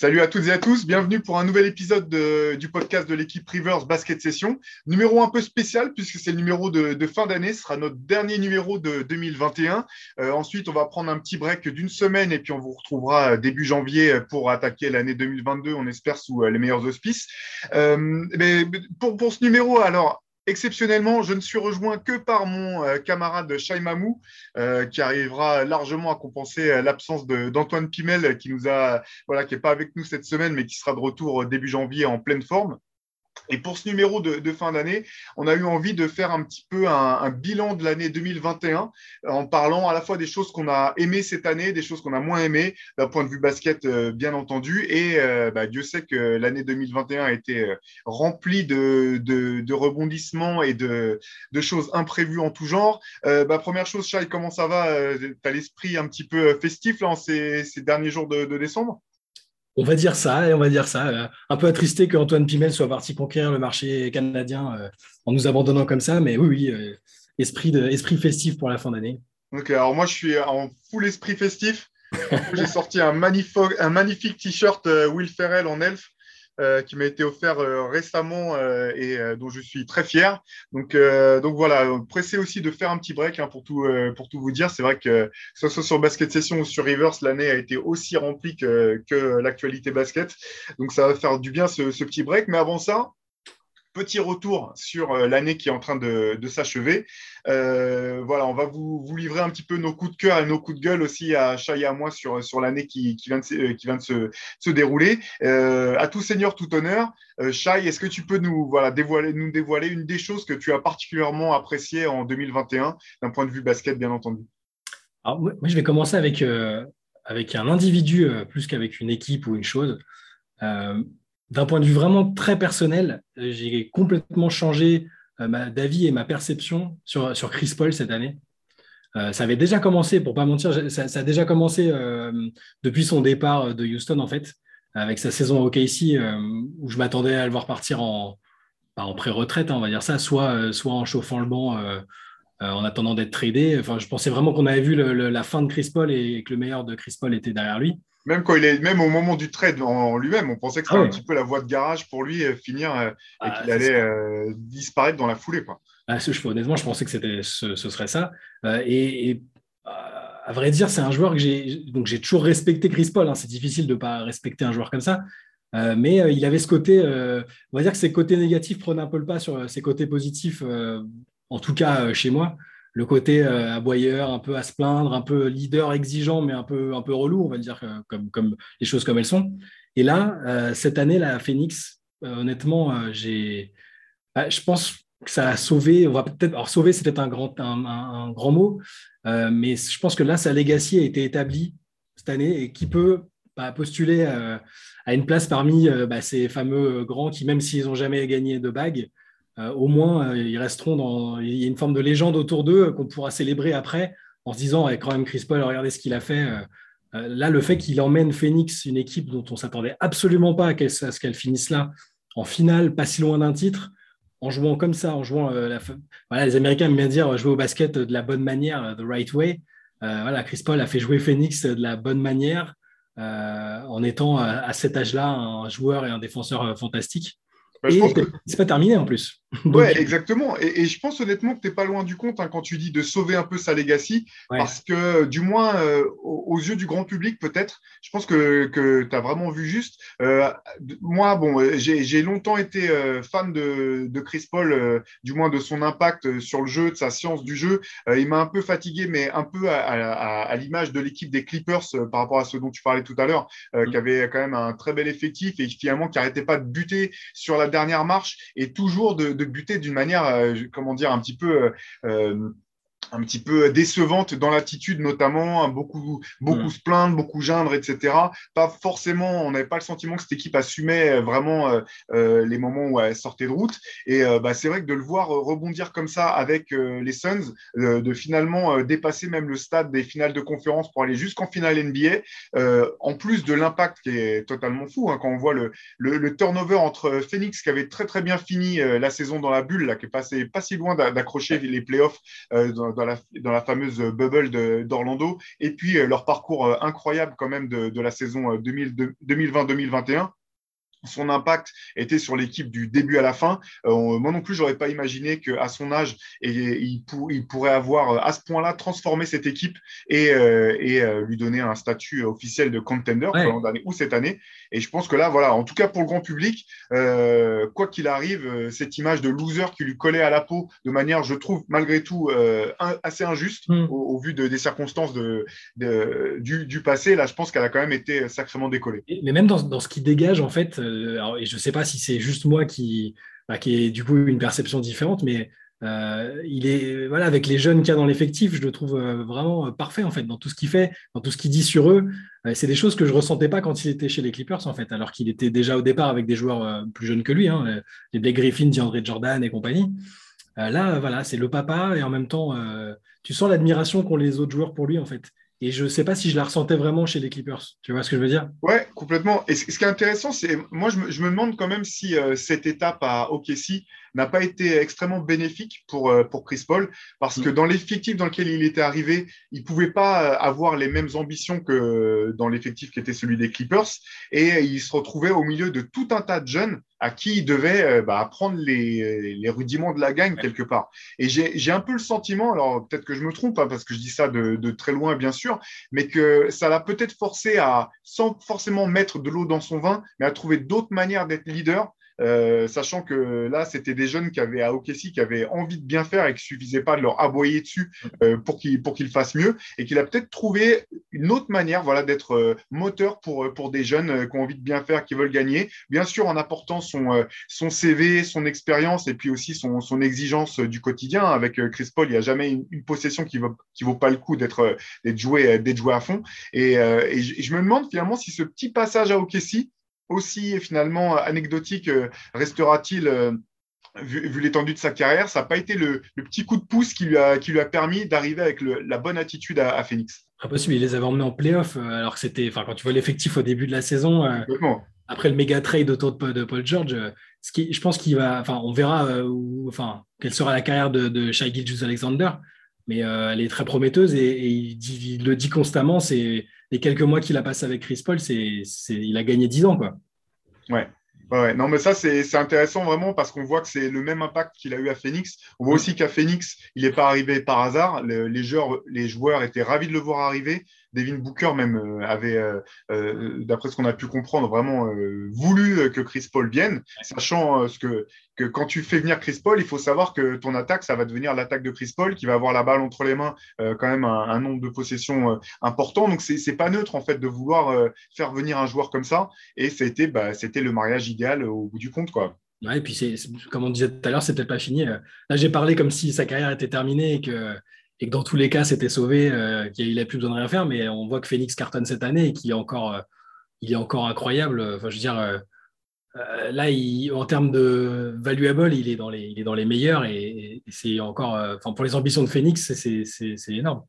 Salut à toutes et à tous, bienvenue pour un nouvel épisode du podcast de l'équipe Rivers Basket Session. Numéro un peu spécial puisque c'est le numéro de, fin d'année, ce sera notre dernier numéro de 2021. Euh, ensuite, on va prendre un petit break d'une semaine et puis on vous retrouvera début janvier pour attaquer l'année 2022, on espère sous les meilleurs auspices. Euh, mais pour, pour ce numéro, alors Exceptionnellement, je ne suis rejoint que par mon euh, camarade Shaimamou, euh, qui arrivera largement à compenser euh, l'absence d'Antoine Pimel, qui nous a, voilà, qui n'est pas avec nous cette semaine, mais qui sera de retour début janvier en pleine forme. Et pour ce numéro de, fin d'année, on a eu envie de faire un petit peu un, bilan de l'année 2021 en parlant à la fois des choses qu'on a aimées cette année, des choses qu'on a moins aimées d'un point de vue basket, euh, bien entendu. Et euh, bah, Dieu sait que l'année 2021 a été euh, remplie de, rebondissements et de, choses imprévues en tout genre. Bah, première chose, Chai, comment ça va? Tu as l'esprit un petit peu festif là, en ces, derniers jours de décembre? On va dire ça, et on va dire ça. Euh, un peu attristé qu'Antoine Pimel soit parti conquérir le marché canadien euh, en nous abandonnant comme ça, mais oui, oui, euh, esprit, esprit festif pour la fin d'année. Ok, alors moi je suis en full esprit festif. J'ai sorti un, un magnifique t-shirt Will Ferrell en elf euh, qui m'a été offert euh, récemment euh, et dont je suis très fier. Donc, donc voilà, pressé aussi de faire un petit break hein, pour, tout, pour tout vous dire. C'est vrai que, que ce soit sur Basket Session ou sur Rivers, l'année a été aussi remplie que, que l'actualité basket. Donc ça va faire du bien ce, ce petit break. Mais avant ça, petit retour sur euh, l'année qui est en train de, s'achever. Euh, voilà, on va vous, livrer un petit peu nos coups de cœur et nos coups de gueule aussi à Chai et à moi sur, sur l'année qui, vient de, euh, qui vient de se, dérouler. à tout seigneur, tout honneur, Chai, est-ce que tu peux nous, voilà, dévoiler, nous dévoiler une des choses que tu as particulièrement appréciées en 2021, d'un point de vue basket, bien entendu? Moi, je vais commencer avec, avec un individu plus qu'avec une équipe ou une chose d'un point de vue vraiment très personnel, euh, j'ai complètement changé euh, d'avis et ma perception sur, Chris Paul cette année. Euh, ça avait déjà commencé, pour pas mentir, ça, a déjà commencé depuis son départ de Houston en fait, avec sa saison au KC où je m'attendais à le voir partir en, pré-retraite, hein, on va dire ça, soit, en chauffant le banc en attendant d'être tradé. Je pensais vraiment qu'on avait vu la fin de Chris Paul et que le meilleur de Chris Paul était derrière lui. Même quand il est, même au moment du trade en lui-même, on pensait que c'était ah un petit peu la voie de garage pour lui euh, finir euh, et ah, qu'il allait euh, disparaître dans la foulée. Quoi. Ah, honnêtement, je pensais que c'était, ce, serait ça. et, à vrai dire, c'est un joueur que j'ai, donc j'ai toujours respecté Chris Paul. Hein. c'est difficile de ne pas respecter un joueur comme ça. mais il avait ce côté, on va dire que ses côtés négatifs prenaient un peu le pas sur ses côtés positifs, en tout cas chez moi le côté euh, aboyeur, un peu à se plaindre, un peu leader exigeant, mais un peu, un peu relou, on va dire, euh, comme, comme les choses comme elles sont. Et là, euh, cette année, la Phoenix, honnêtement, j'ai, bah, je pense que ça a sauvé, va peut-être, alors sauver, c'est peut-être un grand, mot, mais je pense que là, sa legacy a été établie cette année et qui peut bah, postuler à une place parmi bah, ces fameux grands qui, même s'ils n'ont jamais gagné de bague, au moins, euh, ils resteront dans. Il y a une forme de légende autour d'eux euh, qu'on pourra célébrer après en se disant, avec quand même Chris Paul, regardez ce qu'il a fait. là, le fait qu'il emmène Phoenix, une équipe dont on s'attendait absolument pas à, ce qu'elle finisse là, en finale, pas si loin d'un titre, en jouant comme ça, en jouant. la... voilà, les Américains aiment bien dire jouer au basket de la bonne manière, the right way. voilà, Chris Paul a fait jouer Phoenix de la bonne manière, en étant à cet âge-là un joueur et un défenseur fantastique. Bah, c'est pas terminé en plus. ouais, exactement. Et, je pense honnêtement que tu n'es pas loin du compte hein, quand tu dis de sauver un peu sa legacy, parce que du moins, euh, aux, yeux du grand public, peut-être, je pense que, que tu as vraiment vu juste. Euh, moi, bon, j'ai longtemps été euh, fan de, de, Chris Paul, du moins de son impact sur le jeu, de sa science du jeu. il m'a un peu fatigué, mais un peu à, à, l'image de l'équipe des Clippers par rapport à ce dont tu parlais tout à l'heure, mm. qui avait quand même un très bel effectif et finalement qui n'arrêtait pas de buter sur la dernière marche et toujours de, buter d'une manière, euh, comment dire, un petit peu euh, euh, un petit peu décevante dans l'attitude notamment, hein, beaucoup, beaucoup mm. se plaindre, beaucoup geindre, etc. Pas forcément, on n'avait pas le sentiment que cette équipe assumait vraiment euh, euh, les moments où elle sortait de route. Et euh, bah, c'est vrai que de le voir rebondir comme ça avec les Suns, de finalement dépasser même le stade des finales de conférence pour aller jusqu'en finale NBA, en plus de l'impact qui est totalement fou, hein, quand on voit le, le, turnover entre Phoenix qui avait très très bien fini la saison dans la bulle, là, qui est passé pas si loin d'accrocher les playoffs dans dans dans la fameuse bubble d'Orlando, et puis leur parcours incroyable quand même de, de la saison 2020-2021 son impact était sur l'équipe du début à la fin. Euh, moi non plus, j'aurais pas imaginé qu'à son âge, et, il, il, pourrait avoir euh, à ce point-là transformé cette équipe et, euh, et lui donner un statut officiel de contender l'an dernier ou cette année. Et je pense que là, voilà, en tout cas pour le grand public, quoi qu'il arrive, cette image de loser qui lui collait à la peau de manière, je trouve, malgré tout, assez injuste hmm. au, vu de, des circonstances de, du, du, passé, là, je pense qu'elle a quand même été sacrément décollée. Mais même dans, dans ce qui dégage, en fait, euh, et je ne sais pas si c'est juste moi qui, bah, qui ai du coup une perception différente, mais euh, il est voilà avec les jeunes qu'il y a dans l'effectif, je le trouve euh, vraiment parfait en fait dans tout ce qu'il fait, dans tout ce qu'il dit sur eux. c'est des choses que je ressentais pas quand il était chez les Clippers en fait, alors qu'il était déjà au départ avec des joueurs plus jeunes que lui, hein, les Blake Griffin, DeAndre Jordan et compagnie. là, voilà, c'est le papa et en même temps, tu sens l'admiration qu'ont les autres joueurs pour lui en fait. Et je ne sais pas si je la ressentais vraiment chez les Clippers. Tu vois ce que je veux dire? Ouais, complètement. Et ce qui est intéressant, c'est moi, je me, demande quand même si euh, cette étape à OKC n'a pas été extrêmement bénéfique pour, euh, pour Chris Paul, parce mm. que dans l'effectif dans lequel il était arrivé, il ne pouvait pas euh, avoir les mêmes ambitions que dans l'effectif qui était celui des Clippers, et il se retrouvait au milieu de tout un tas de jeunes à qui il devait euh, bah, apprendre les, les, rudiments de la gagne quelque part. Et j'ai un peu le sentiment, alors peut-être que je me trompe, hein, parce que je dis ça de, de, très loin bien sûr, mais que ça l'a peut-être forcé à, sans forcément mettre de l'eau dans son vin, mais à trouver d'autres manières d'être leader euh, sachant que là, c'était des jeunes qui avaient à OKC, qui avaient envie de bien faire et qu'il suffisait pas de leur aboyer dessus euh, pour qu'ils pour fassent mieux, et qu'il a peut-être trouvé une autre manière voilà, d'être euh, moteur pour, pour des jeunes qui ont envie de bien faire, qui veulent gagner, bien sûr en apportant son, son CV, son expérience et puis aussi son, son exigence du quotidien. Avec Chris Paul, il n'y a jamais une, possession qui vaut, qui vaut pas le coup d'être joué, joué à fond. Et, je, je, me demande finalement si ce petit passage à OKC, aussi finalement anecdotique euh, restera-t-il euh, vu, l'étendue de sa carrière Ça n'a pas été le, petit coup de pouce qui lui a, qui lui a permis d'arriver avec la bonne attitude à, Phoenix. Impossible, il les avait emmenés en playoff euh, alors que c'était, enfin quand tu vois l'effectif au début de la saison, après le méga trade autour de, Paul George, ce qui, je pense qu'il va, enfin on verra enfin quelle sera la carrière de, de Shai Alexander, mais elle est très prometteuse et, il, il, le dit constamment, c'est les quelques mois qu'il a passé avec Chris Paul, c'est, il a gagné 10 ans. Quoi. Ouais. Ouais, non, mais ça, c'est intéressant vraiment parce qu'on voit que c'est le même impact qu'il a eu à Phoenix. On voit aussi qu'à Phoenix, il n'est pas arrivé par hasard. les, joueurs, les joueurs étaient ravis de le voir arriver. Devin Booker même euh, avait, euh, euh, d'après ce qu'on a pu comprendre, vraiment voulu que Chris Paul vienne, sachant ce que, que quand tu fais venir Chris Paul, il faut savoir que ton attaque, ça va devenir l'attaque de Chris Paul, qui va avoir la balle entre les mains, quand même un, nombre de possessions important. Donc c'est pas neutre en fait de vouloir faire venir un joueur comme ça. Et c'était bah, c'était le mariage idéal au bout du compte quoi. Ouais, et puis c'est comme on disait tout à l'heure, c'est peut-être pas fini. Là, j'ai parlé comme si sa carrière était terminée et que et que dans tous les cas, c'était sauvé, euh, qu'il plus besoin de rien faire. Mais on voit que Phoenix cartonne cette année et qu'il est encore, euh, incroyable. Enfin, je veux dire, euh, là, en termes de valuable, il est dans les, meilleurs et, c'est encore, pour les ambitions de Phoenix, c'est énorme.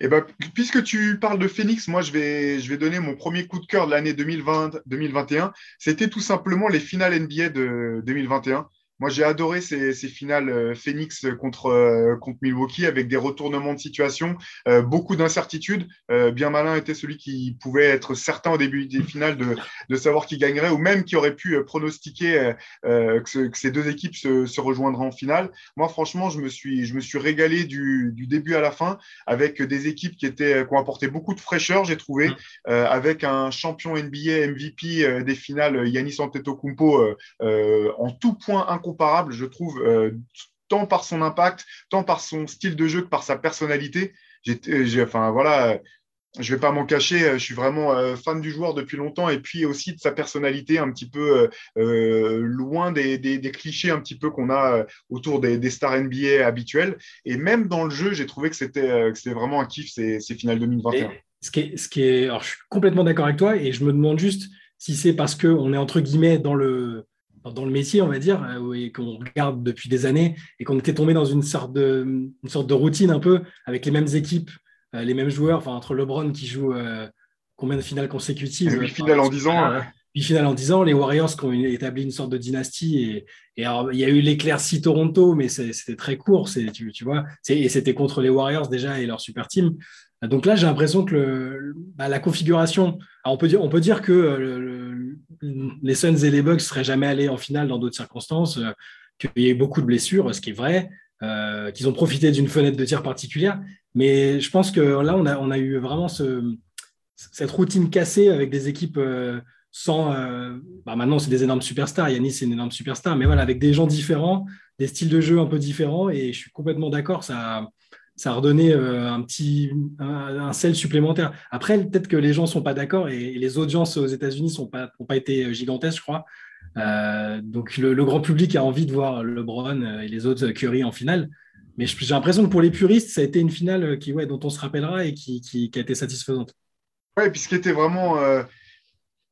Eh ben, puisque tu parles de Phoenix, moi je vais, je vais donner mon premier coup de cœur de l'année 2020-2021. C'était tout simplement les finales NBA de 2021. Moi, j'ai adoré ces, finales euh, Phoenix contre, euh, contre Milwaukee avec des retournements de situation, euh, beaucoup d'incertitudes. bien malin était celui qui pouvait être certain au début des finales de, de savoir qui gagnerait ou même qui aurait pu pronostiquer que, ces deux équipes se, se, rejoindraient en finale. Moi, franchement, je me suis, je me suis régalé du, du début à la fin avec des équipes qui, étaient, qui ont apporté beaucoup de fraîcheur, j'ai trouvé, mm. avec un champion NBA MVP des finales, Yanis Antetokounmpo, en tout point incroyable comparable, je trouve, euh, tant par son impact, tant par son style de jeu que par sa personnalité. J'ai, enfin voilà, je vais pas m'en cacher, je suis vraiment euh, fan du joueur depuis longtemps et puis aussi de sa personnalité un petit peu euh, loin des, clichés un petit peu qu'on a autour des, stars NBA habituels. Et même dans le jeu, j'ai trouvé que c'était, vraiment un kiff ces, ces finales 2021. ce qui est, ce qui est, alors je suis complètement d'accord avec toi et je me demande juste si c'est parce qu'on est entre guillemets dans le dans le métier, on va dire, euh, et qu'on regarde depuis des années, et qu'on était tombé dans une sorte, de, une sorte de routine un peu, avec les mêmes équipes, euh, les mêmes joueurs, enfin, entre LeBron qui joue euh, combien de finales consécutives Huit finales en 10 ans. Puis final en 10 ans, les Warriors qui ont établi une sorte de dynastie et, il y a eu l'éclaircie Toronto, mais c'était très court, tu, tu vois, et c'était contre les Warriors déjà et leur super team. Donc là, j'ai l'impression que bah, la configuration, on, peut dire, on peut dire que les Suns et les Bucks seraient jamais allés en finale dans d'autres circonstances, euh, qu'il y a eu beaucoup de blessures, ce qui est vrai, euh, qu'ils ont profité d'une fenêtre de tir particulière. Mais je pense que là, on a, eu vraiment cette routine cassée avec des équipes sans. Bah, maintenant, c'est des énormes superstars. Yanis, c'est une énorme superstar. Mais voilà, avec des gens différents, des styles de jeu un peu différents. Et je suis complètement d'accord. Ça ça a redonné euh, un petit un, sel supplémentaire. Après, peut-être que les gens sont pas d'accord et, les audiences aux États-Unis n'ont pas, pas été gigantesques, je crois. Euh, donc le, grand public a envie de voir LeBron et les autres Curry en finale. Mais j'ai l'impression que pour les puristes, ça a été une finale qui, ouais, dont on se rappellera et qui, qui, a été satisfaisante. Ouais, puis ce qui était vraiment euh,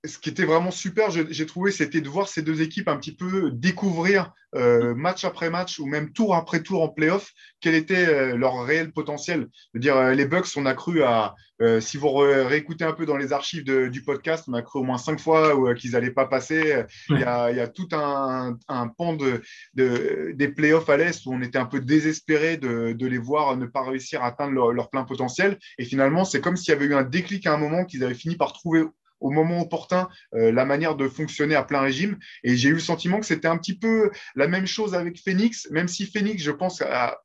ce qui était vraiment super, j'ai trouvé, c'était de voir ces deux équipes un petit peu découvrir euh, match après match ou même tour après tour en playoff quel était euh, leur réel potentiel. Je veux dire, euh, les Bucks, on a cru à, si vous réécoutez un peu dans les archives du podcast, on a cru au moins cinq fois qu'ils n'allaient pas passer. Il, y a, tout un, pan de, des playoffs à l'Est où on était un peu désespéré de, les voir ne pas réussir à atteindre leur, leur plein potentiel. Et finalement, c'est comme s'il y avait eu un déclic à un moment qu'ils avaient fini par trouver au moment opportun euh, la manière de fonctionner à plein régime. Et j'ai eu le sentiment que c'était un petit peu la même chose avec Phoenix, même si Phoenix, je pense, a,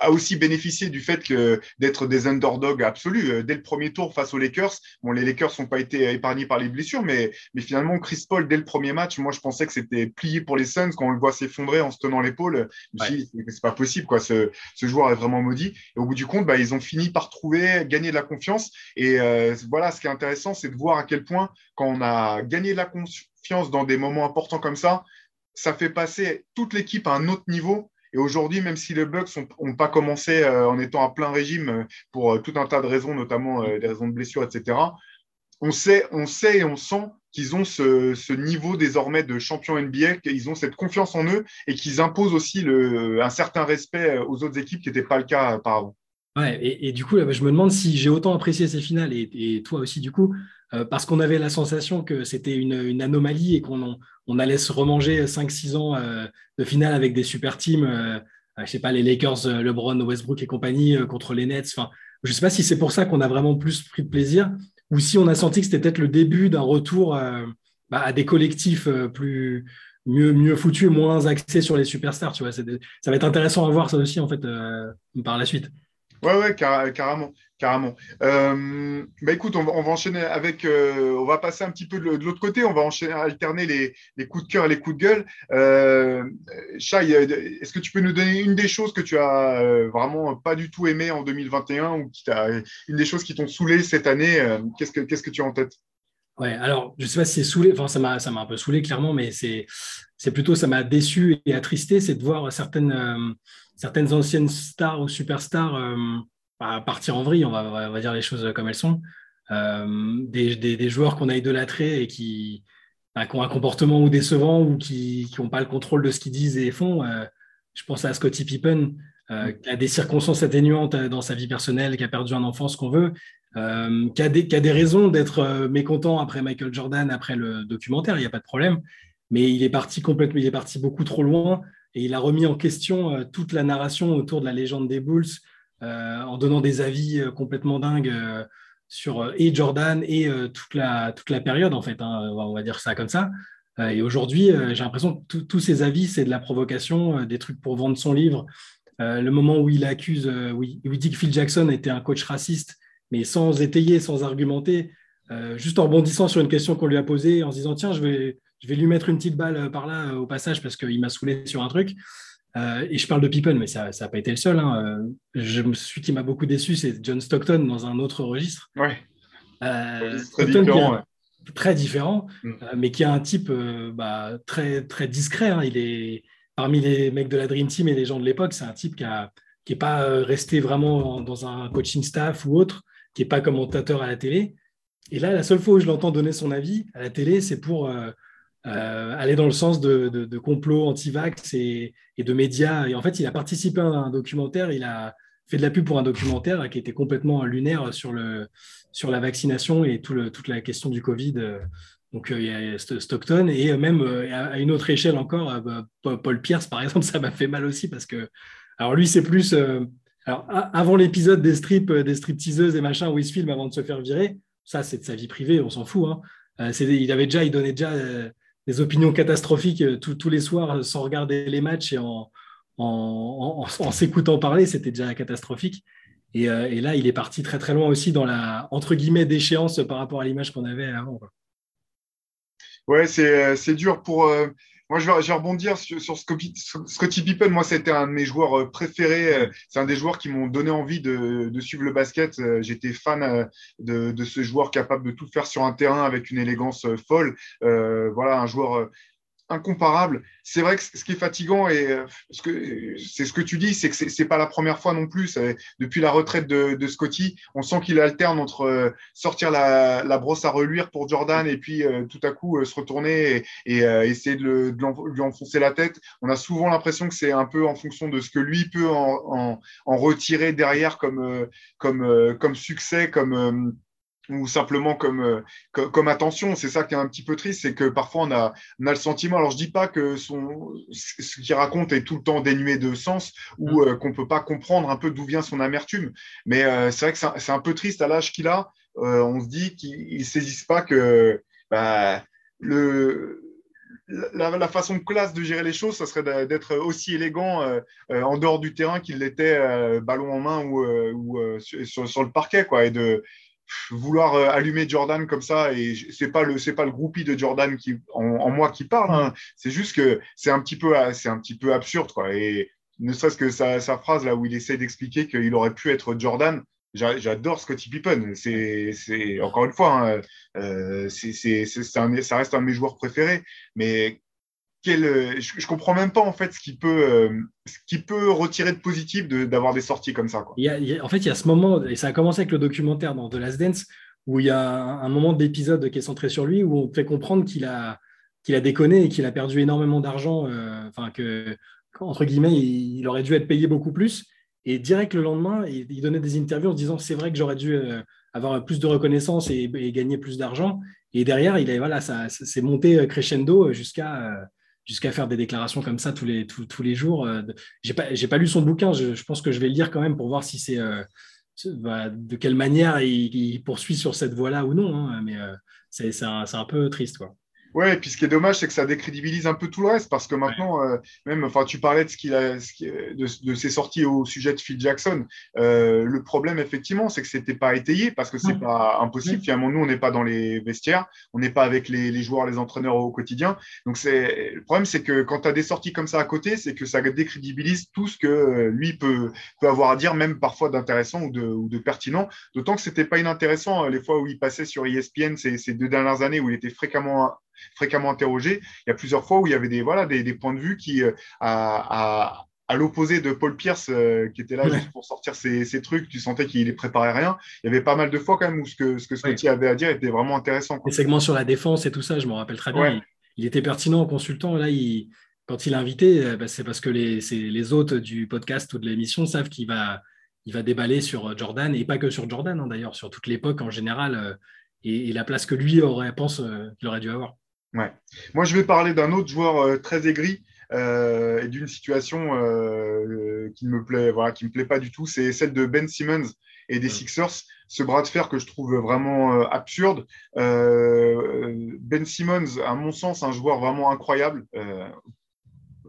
a aussi bénéficié du fait que d'être des underdogs absolus. Euh, dès le premier tour face aux Lakers, bon, les Lakers n'ont pas été épargnés par les blessures, mais, mais finalement, Chris Paul, dès le premier match, moi, je pensais que c'était plié pour les Suns. Quand on le voit s'effondrer en se tenant l'épaule, je me suis dit, c'est pas possible, quoi. Ce, ce, joueur est vraiment maudit. Et au bout du compte, bah, ils ont fini par trouver, gagner de la confiance. Et euh, voilà, ce qui est intéressant, c'est de voir à quel point, quand on a gagné de la confiance dans des moments importants comme ça, ça fait passer toute l'équipe à un autre niveau et aujourd'hui, même si les Bucks n'ont pas commencé euh, en étant à plein régime euh, pour euh, tout un tas de raisons, notamment des raisons de blessure, etc., on sait, on sait et on sent qu'ils ont ce, niveau désormais de champion NBA, qu'ils ont cette confiance en eux et qu'ils imposent aussi un certain respect aux autres équipes qui n'était pas le cas auparavant. Ouais, et, du coup, je me demande si j'ai autant apprécié ces finales, et, toi aussi, du coup, parce qu'on avait la sensation que c'était une, anomalie et qu'on on allait se remanger 5-6 ans euh, de finale avec des super teams, euh, je sais pas, les Lakers, euh, LeBron, Westbrook et compagnie contre les Nets. Enfin, je sais pas si c'est pour ça qu'on a vraiment plus pris de plaisir ou si on a senti que c'était peut-être le début d'un retour bah, à des collectifs plus mieux, mieux foutus, moins axés sur les superstars. Tu vois, ça va être intéressant à voir ça aussi en fait par la suite. Ouais, ouais, carrément. Carrément. Euh, bah écoute, on va, enchaîner avec. Euh, on va passer un petit peu de, l'autre côté. On va enchaîner, alterner les, coups de cœur et les coups de gueule. Euh, Chai, est-ce que tu peux nous donner une des choses que tu as euh, vraiment pas du tout aimé en 2021 ou qui une des choses qui t'ont saoulé cette année Qu'est-ce que qu'est-ce que tu as en tête? Ouais, alors je sais pas si c'est saoulé. Enfin, ça m'a ça m'a un peu saoulé clairement, mais c'est c'est plutôt ça m'a déçu et attristé, c'est de voir certaines certaines anciennes stars ou superstars partir en vrille, on va, dire les choses comme elles sont. Euh, des, joueurs qu'on a idolâtrés et qui, bah, qui, ont un comportement ou décevant ou qui n'ont pas le contrôle de ce qu'ils disent et font. Euh, je pense à Scottie Pippen, euh, qui a des circonstances atténuantes dans sa vie personnelle, qui a perdu un enfant, ce qu'on veut, qui a, des, qui, a des, raisons d'être mécontent après Michael Jordan, après le documentaire, il n'y a pas de problème. Mais il est parti complètement, il est parti beaucoup trop loin et il a remis en question toute la narration autour de la légende des Bulls, en donnant des avis euh, complètement dingues euh, sur et Jordan et toute, la, toute la période, en fait, hein, on va dire ça comme ça. et aujourd'hui, j'ai l'impression que tous ces avis, c'est de la provocation, des trucs pour vendre son livre. le moment où il accuse, où il, dit que Phil Jackson était un coach raciste, mais sans étayer, sans argumenter, juste en rebondissant sur une question qu'on lui a posée, en se disant tiens, je vais, je vais lui mettre une petite balle par là au passage parce qu'il m'a saoulé sur un truc. Euh, et je parle de Pippen, mais ça n'a pas été le seul. Hein. Euh, je me suis qui m'a beaucoup déçu, c'est John Stockton dans un autre registre. Ouais. Euh, très différent. Très différent, mm. mais qui a un type bah, très, très discret. Hein. Il est parmi les mecs de la Dream Team et les gens de l'époque, c'est un type qui n'est qui pas resté vraiment dans un coaching staff ou autre, qui n'est pas commentateur à la télé. Et là, la seule fois où je l'entends donner son avis à la télé, c'est pour euh, aller dans le sens de, de, complot anti-vax et, de médias. Et en fait, il a participé à un documentaire, il a fait de la pub pour un documentaire qui était complètement lunaire sur, le, sur la vaccination et tout le, toute la question du Covid. Donc il y a Stockton et même à une autre échelle encore, bah, Paul Pierce par exemple, ça m'a fait mal aussi parce que alors lui c'est plus alors avant l'épisode des strips, des stripteaseuses et machin où il se filme avant de se faire virer, ça c'est de sa vie privée, on s'en fout. Hein. il avait déjà, il donnait déjà des opinions catastrophiques tous les soirs sans regarder les matchs et en, en, s'écoutant parler, c'était déjà catastrophique. Euh, et, là, il est parti très très loin aussi dans la entre guillemets déchéance par rapport à l'image qu'on avait avant. Ouais, c'est dur pour. Euh, moi, je vais, rebondir sur, Scotty Pippen. Moi, c'était un de mes joueurs euh, préférés. C'est un des joueurs qui m'ont donné envie de, suivre le basket. J'étais fan de, ce joueur capable de tout faire sur un terrain avec une élégance folle. voilà, un joueur incomparable. C'est vrai que ce qui est fatigant, et euh, c'est ce que tu dis, c'est que c'est pas la première fois non plus. Depuis la retraite de, Scotty, on sent qu'il alterne entre euh, sortir la, brosse à reluire pour Jordan et puis euh, tout à coup se retourner et, essayer de, lui enfoncer la tête. On a souvent l'impression que c'est un peu en fonction de ce que lui peut en, retirer derrière comme, comme, comme succès, comme ou simplement comme, euh, comme, attention. C'est ça qui est un petit peu triste, c'est que parfois on a, on a le sentiment, alors je dis pas que son, ce qu'il raconte est tout le temps dénué de sens ou qu'on mm. euh, qu'on peut pas comprendre un peu d'où vient son amertume, mais euh, c'est vrai que c'est un, peu triste à l'âge qu'il a. on se dit qu'il ne saisisse pas que bah, le, la, la, façon classe de gérer les choses, ça serait d'être aussi élégant en dehors du terrain qu'il l'était ballon en main ou, ou sur, sur, le parquet, quoi, et de, vouloir euh, allumer Jordan comme ça et c'est pas le c'est pas le groupie de Jordan qui en, moi qui parle hein. c'est juste que c'est un petit peu c'est un petit peu absurde quoi. Et ne serait-ce que sa, sa, phrase là où il essaie d'expliquer qu'il aurait pu être Jordan j'adore Scottie Pippen. C'est encore une fois hein, euh, c'est ça reste un de mes joueurs préférés. Mais euh, je, comprends même pas en fait ce qui peut, euh, ce qui peut retirer de positif d'avoir des sorties comme ça. Il y a, en fait, il y a ce moment, et ça a commencé avec le documentaire dans The Last Dance, où il y a un, moment d'épisode qui est centré sur lui, où on fait comprendre qu'il a, a déconné et qu'il a perdu énormément d'argent, euh, enfin que, entre guillemets, il, aurait dû être payé beaucoup plus. Et direct le lendemain, il, donnait des interviews en disant c'est vrai que j'aurais dû avoir plus de reconnaissance et, gagner plus d'argent. Et derrière, il est voilà, ça, c'est monté crescendo jusqu'à jusqu'à faire des déclarations comme ça tous les, tous, les jours. Euh, j'ai pas, pas lu son bouquin, je, pense que je vais le lire quand même pour voir si c'est euh, de quelle manière il, poursuit sur cette voie-là ou non. Hein, mais euh, c'est un, un, peu triste. Quoi. Ouais, et puis ce qui est dommage, c'est que ça décrédibilise un peu tout le reste parce que maintenant, euh, même, enfin, tu parlais de ce qu'il a, de, ses sorties au sujet de Phil Jackson. Euh, le problème, effectivement, c'est que c'était pas étayé parce que c'est pas impossible. Finalement, nous, on n'est pas dans les vestiaires, on n'est pas avec les, joueurs, les entraîneurs au quotidien. Donc, c'est le problème, c'est que quand tu as des sorties comme ça à côté, c'est que ça décrédibilise tout ce que euh, lui peut, peut avoir à dire, même parfois d'intéressant ou de, ou de pertinent. D'autant que c'était pas inintéressant les fois où il passait sur ESPN ces, ces deux dernières années où il était fréquemment fréquemment interrogé. Il y a plusieurs fois où il y avait des, voilà, des, points de vue qui, euh, à, l'opposé de Paul Pierce, euh, qui était là juste pour sortir ses, trucs, tu sentais qu'il ne préparait rien. Il y avait pas mal de fois quand même où ce que, ce que Scotty avait à dire était vraiment intéressant. Les segments sur la défense et tout ça, je me rappelle très bien. Il, était pertinent en consultant. Là, il, quand il a invité, euh, bah, c'est parce que les, les hôtes du podcast ou de l'émission savent qu'il va, il va déballer sur Jordan, et pas que sur Jordan, hein, d'ailleurs, sur toute l'époque en général, et, la place que lui aurait, pense qu'il aurait dû avoir. Ouais. Moi, je vais parler d'un autre joueur euh, très aigri euh, et d'une situation euh, qui me plaît, voilà, qui me plaît pas du tout. C'est celle de Ben Simmons et des Sixers. Ce bras de fer que je trouve vraiment absurde. ben Simmons, à mon sens, un joueur vraiment incroyable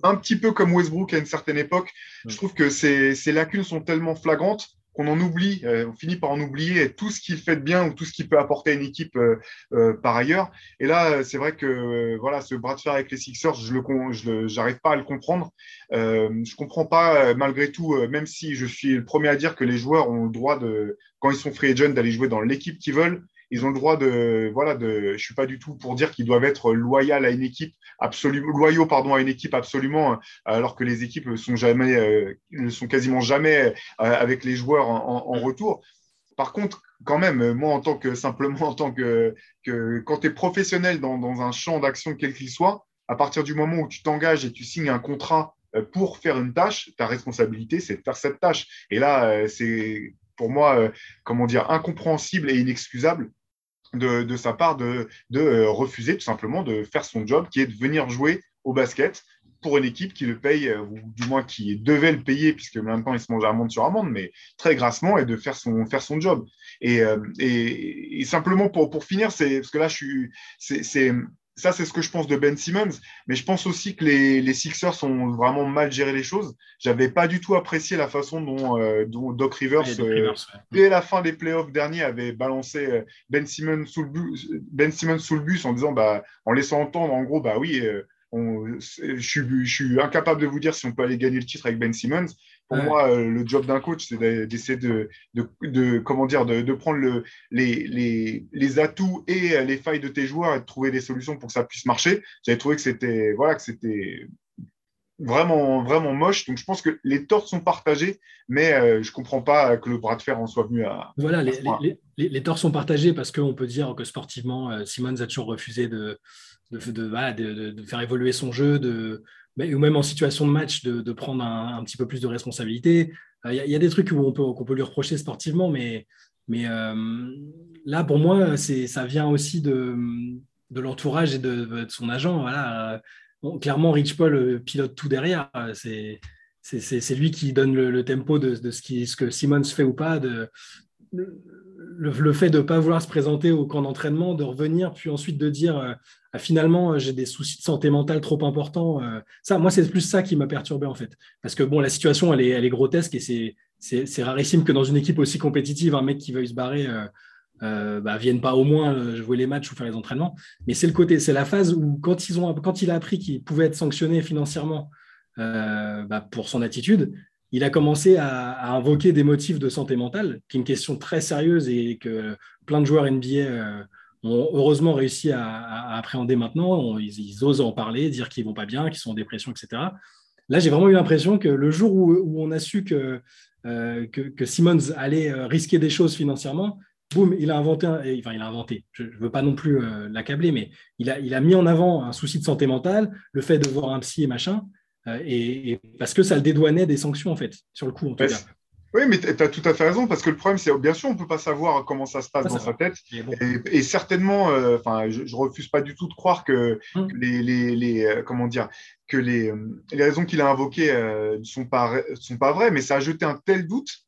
un petit peu comme Westbrook à une certaine époque. Je trouve que ces, ces lacunes sont tellement flagrantes qu'on en oublie, euh, on finit par en oublier tout ce qu'il fait de bien ou tout ce qu'il peut apporter à une équipe euh, euh, par ailleurs. Et là, c'est vrai que voilà, ce bras de fer avec les Sixers, je le, j'arrive pas à le comprendre. je comprends pas malgré tout, même si je suis le premier à dire que les joueurs ont le droit de, quand ils sont free agent, d'aller jouer dans l'équipe qu'ils veulent ils ont le droit de, voilà, de, je suis pas du tout pour dire qu'ils doivent être loyaux à une équipe absolument, loyaux pardon à une équipe absolument, alors que les équipes sont jamais, euh, ne sont quasiment jamais euh, avec les joueurs en, retour. Par contre, quand même, moi en tant que simplement en tant que, quand tu es professionnel dans, dans un champ d'action quel qu'il soit, à partir du moment où tu t'engages et tu signes un contrat euh, pour faire une tâche, ta responsabilité, c'est de faire cette tâche. Et là, c'est pour moi, comment dire, incompréhensible et inexcusable de, sa part de, refuser tout simplement de faire son job, qui est de venir jouer au basket pour une équipe qui le paye, ou du moins qui devait le payer, puisque maintenant il se mange amende sur amende, mais très grassement, et de faire son, faire son job. Et, et, simplement pour, pour finir, parce que là, je suis, c'est ça, c'est ce que je pense de Ben Simmons. Mais je pense aussi que les, les Sixers ont vraiment mal géré les choses. J'avais pas du tout apprécié la façon dont, euh, Doc Rivers, euh, dès la fin des playoffs derniers, avait balancé euh, Ben Simmons sous le bus, Ben Simmons sous le bus en disant, bah, en laissant entendre, en gros, bah oui, je, suis, je, suis, incapable de vous dire si on peut aller gagner le titre avec Ben Simmons. Pour moi, euh, le job d'un coach, c'est d'essayer de, de, comment dire, de, prendre le, les, les, les, atouts et les failles de tes joueurs et de trouver des solutions pour que ça puisse marcher. J'avais trouvé que c'était voilà, que c'était vraiment, vraiment moche. Donc, je pense que les torts sont partagés, mais euh, je ne comprends pas que le bras de fer en soit venu à. Voilà, les, les, les, torts sont partagés parce qu'on peut dire que sportivement, euh, Simmons a toujours refusé de, de, de, faire évoluer son jeu, de, ou même en situation de match, de, prendre un, petit peu plus de responsabilité. Il y, a des trucs où on peut, qu'on peut lui reprocher sportivement, mais, mais euh, là, pour moi, ça vient aussi de, de l'entourage et de, son agent. Voilà. clairement, Rich Paul euh, pilote tout derrière. C'est, c'est, lui qui donne le, tempo de, ce, qui, ce que Simmons fait ou pas. De, le, fait de ne pas vouloir se présenter au camp d'entraînement, de revenir, puis ensuite de dire euh, ah, finalement euh, j'ai des soucis de santé mentale trop importants. Euh, ça, moi, c'est plus ça qui m'a perturbé en fait. Parce que bon, la situation, elle est, grotesque et c'est rarissime que dans une équipe aussi compétitive, un mec qui veuille se barrer. Bah, vienne pas au moins jouer les matchs ou faire les entraînements. Mais c'est le côté, c'est la phase où quand il a appris qu'il pouvait être sanctionné financièrement bah, pour son attitude, il a commencé à, invoquer des motifs de santé mentale, qui est une question très sérieuse et que plein de joueurs NBA euh, ont heureusement réussi à, appréhender maintenant. ils, osent en parler, dire qu'ils vont pas bien, qu'ils sont en dépression, etc. Là, j'ai vraiment eu l'impression que le jour où, on a su que, euh, que, Simmons allait euh, risquer des choses financièrement, boum, il a inventé, enfin il a inventé, je ne veux pas non plus l'accabler, mais il a, il a mis en avant un souci de santé mentale, le fait de voir un psy et machin, euh, et, parce que ça le dédouanait des sanctions, en fait, sur le coup, en tout cas. Oui, mais tu as tout à fait raison, parce que le problème, c'est bien sûr, on ne peut pas savoir comment ça se passe dans sa tête. Et, certainement, euh, enfin, je, ne refuse pas du tout de croire que, hum. les, les, les euh, comment dire, que les, les raisons qu'il a invoquées ne sont, pas, sont pas vraies, mais ça a jeté un tel doute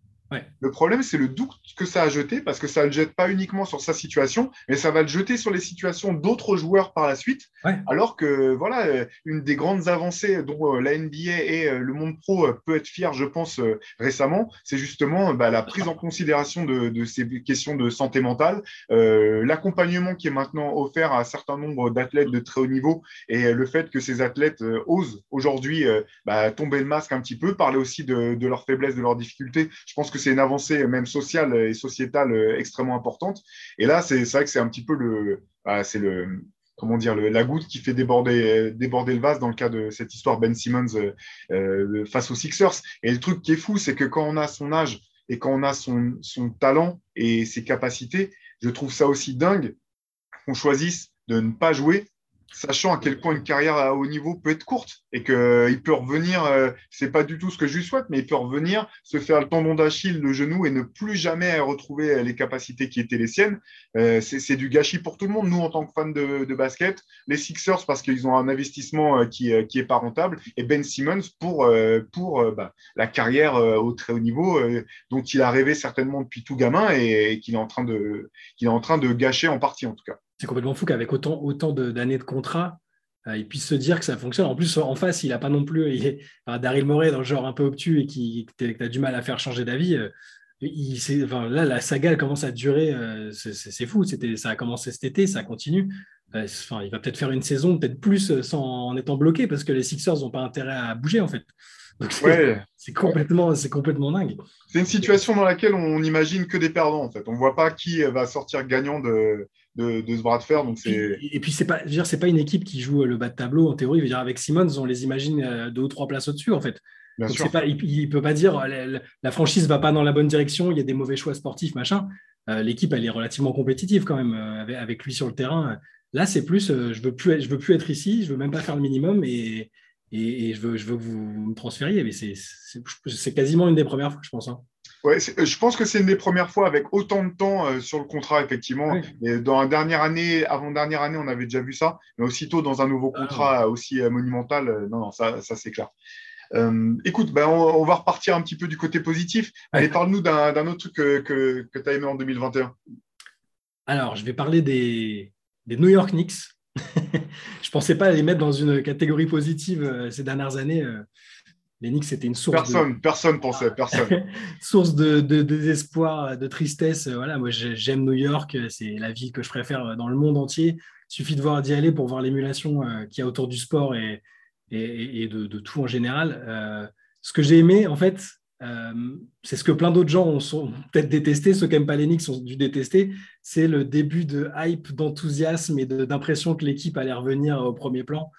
le problème, c'est le doute que ça a jeté, parce que ça ne le jette pas uniquement sur sa situation, mais ça va le jeter sur les situations d'autres joueurs par la suite. Alors que, voilà, euh, une des grandes avancées dont euh, la NBA et euh, le monde pro peut être fier, je pense, récemment, c'est justement bah, la prise en considération de, ces questions de santé mentale, l'accompagnement qui est maintenant offert à un certain nombre d'athlètes de très haut niveau et le fait que ces athlètes osent aujourd'hui bah, tomber le masque un petit peu, parler aussi de, de leurs faiblesses, de leurs difficultés. Je pense que c'est une avancée même sociale et sociétale euh, extrêmement importante. Et là, c'est vrai que c'est un petit peu le, ah, c'est le, comment dire, la goutte qui fait déborder, déborder le vase dans le cas de cette histoire Ben Simmons euh, euh, face aux Sixers. Et le truc qui est fou, c'est que quand on a son âge et quand on a son, son talent et ses capacités, je trouve ça aussi dingue qu'on choisisse de ne pas jouer sachant à quel point une carrière à haut niveau peut être courte et qu'il euh, peut revenir, euh, c'est pas du tout ce que je lui souhaite, mais il peut revenir, se faire le tendon d'Achille, le genou et ne plus jamais retrouver les capacités qui étaient les siennes. Euh, c'est du gâchis pour tout le monde. Nous, en tant que fans de, basket, les Sixers parce qu'ils ont un investissement qui, qui est pas rentable et Ben Simmons pour, pour bah, la carrière au très haut niveau dont il a rêvé certainement depuis tout gamin et, qu'il est est en train de gâcher en partie en tout cas c'est complètement fou qu'avec autant, autant d'années de, contrat, euh, il puisse se dire que ça fonctionne. En plus, en face, il n'a pas non plus. Il Daryl Morey, dans le genre un peu obtus et qui, qui a du mal à faire changer d'avis. Euh, là, la saga commence à durer. Euh, c'est fou. Ça a commencé cet été, ça continue. Enfin, il va peut-être faire une saison, peut-être plus, sans, en étant bloqué, parce que les Sixers n'ont pas intérêt à bouger, en fait. C'est complètement, complètement dingue. C'est une situation dans laquelle on n'imagine que des perdants, en fait. On ne voit pas qui va sortir gagnant de, de, ce bras de fer. Donc et, puis, c'est pas, c'est pas une équipe qui joue le bas de tableau en théorie. dire, avec Simmons, on les imagine euh, deux ou trois places au-dessus, en fait. Pas, il ne peut pas dire la, la, franchise va pas dans la bonne direction, il y a des mauvais choix sportifs, machin. Euh, l'équipe, elle est relativement compétitive quand même euh, avec, lui sur le terrain. Là, c'est plus, je veux plus, je veux plus être ici, je veux même pas faire le minimum et, et, je, veux, je veux que vous me transfériez. Mais c'est quasiment une des premières fois, je pense. Hein. Ouais, je pense que c'est une des premières fois avec autant de temps sur le contrat, effectivement. dans la dernière année, avant dernière année, on avait déjà vu ça, mais aussitôt dans un nouveau ah contrat aussi monumental, non, non, ça, ça c'est clair. Euh, écoute, ben on, va repartir un petit peu du côté positif. Allez, parle-nous d'un autre truc que, que, tu as aimé en 2021. Alors, je vais parler des, des New York Knicks. je ne pensais pas les mettre dans une catégorie positive euh, ces dernières années. Euh, les Knicks, c'était une source. Personne, de... personne pensait, personne. source de, de, désespoir, de tristesse. Voilà, moi, j'aime New York. C'est la ville que je préfère dans le monde entier. Il suffit de voir d'y aller pour voir l'émulation qu'il y a autour du sport et, et, de, tout en général. Euh, ce que j'ai aimé, en fait, euh, c'est ce que plein d'autres gens ont, peut-être détesté, ceux qui n'aiment pas les Knicks ont dû détester, c'est le début de hype, d'enthousiasme et d'impression que l'équipe allait revenir au premier plan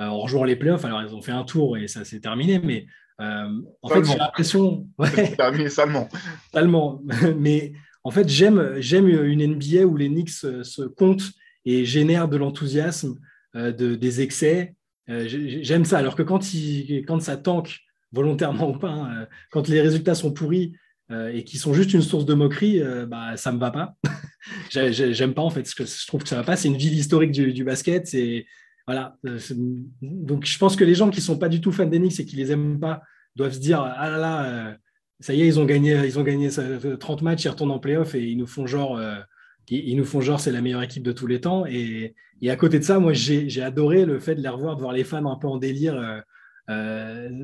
euh, en rejoignant les playoffs. Alors, ils ont fait un tour et ça s'est terminé, mais en fait, j'ai l'impression. Ouais, terminé. Totalement. Mais en fait, j'aime une NBA où les Knicks se comptent et génèrent de l'enthousiasme, de, des excès, euh, j'aime ça. Alors que quand, il, quand ça tanque, volontairement ou pas, hein, euh, quand les résultats sont pourris euh, et qui sont juste une source de moquerie, bah, ça ne me va pas. J'aime pas en fait. Je trouve que ça va pas. C'est une ville historique du, basket. voilà. Donc je pense que les gens qui sont pas du tout fans d'Enix et qui les aiment pas doivent se dire ah là là, ça y est, ils ont gagné, ils ont gagné 30 matchs, ils retournent en playoff et ils nous font genre ils nous font genre c'est la meilleure équipe de tous les temps. Et, à côté de ça, moi j'ai adoré le fait de les revoir, de voir les fans un peu en délire, euh, euh,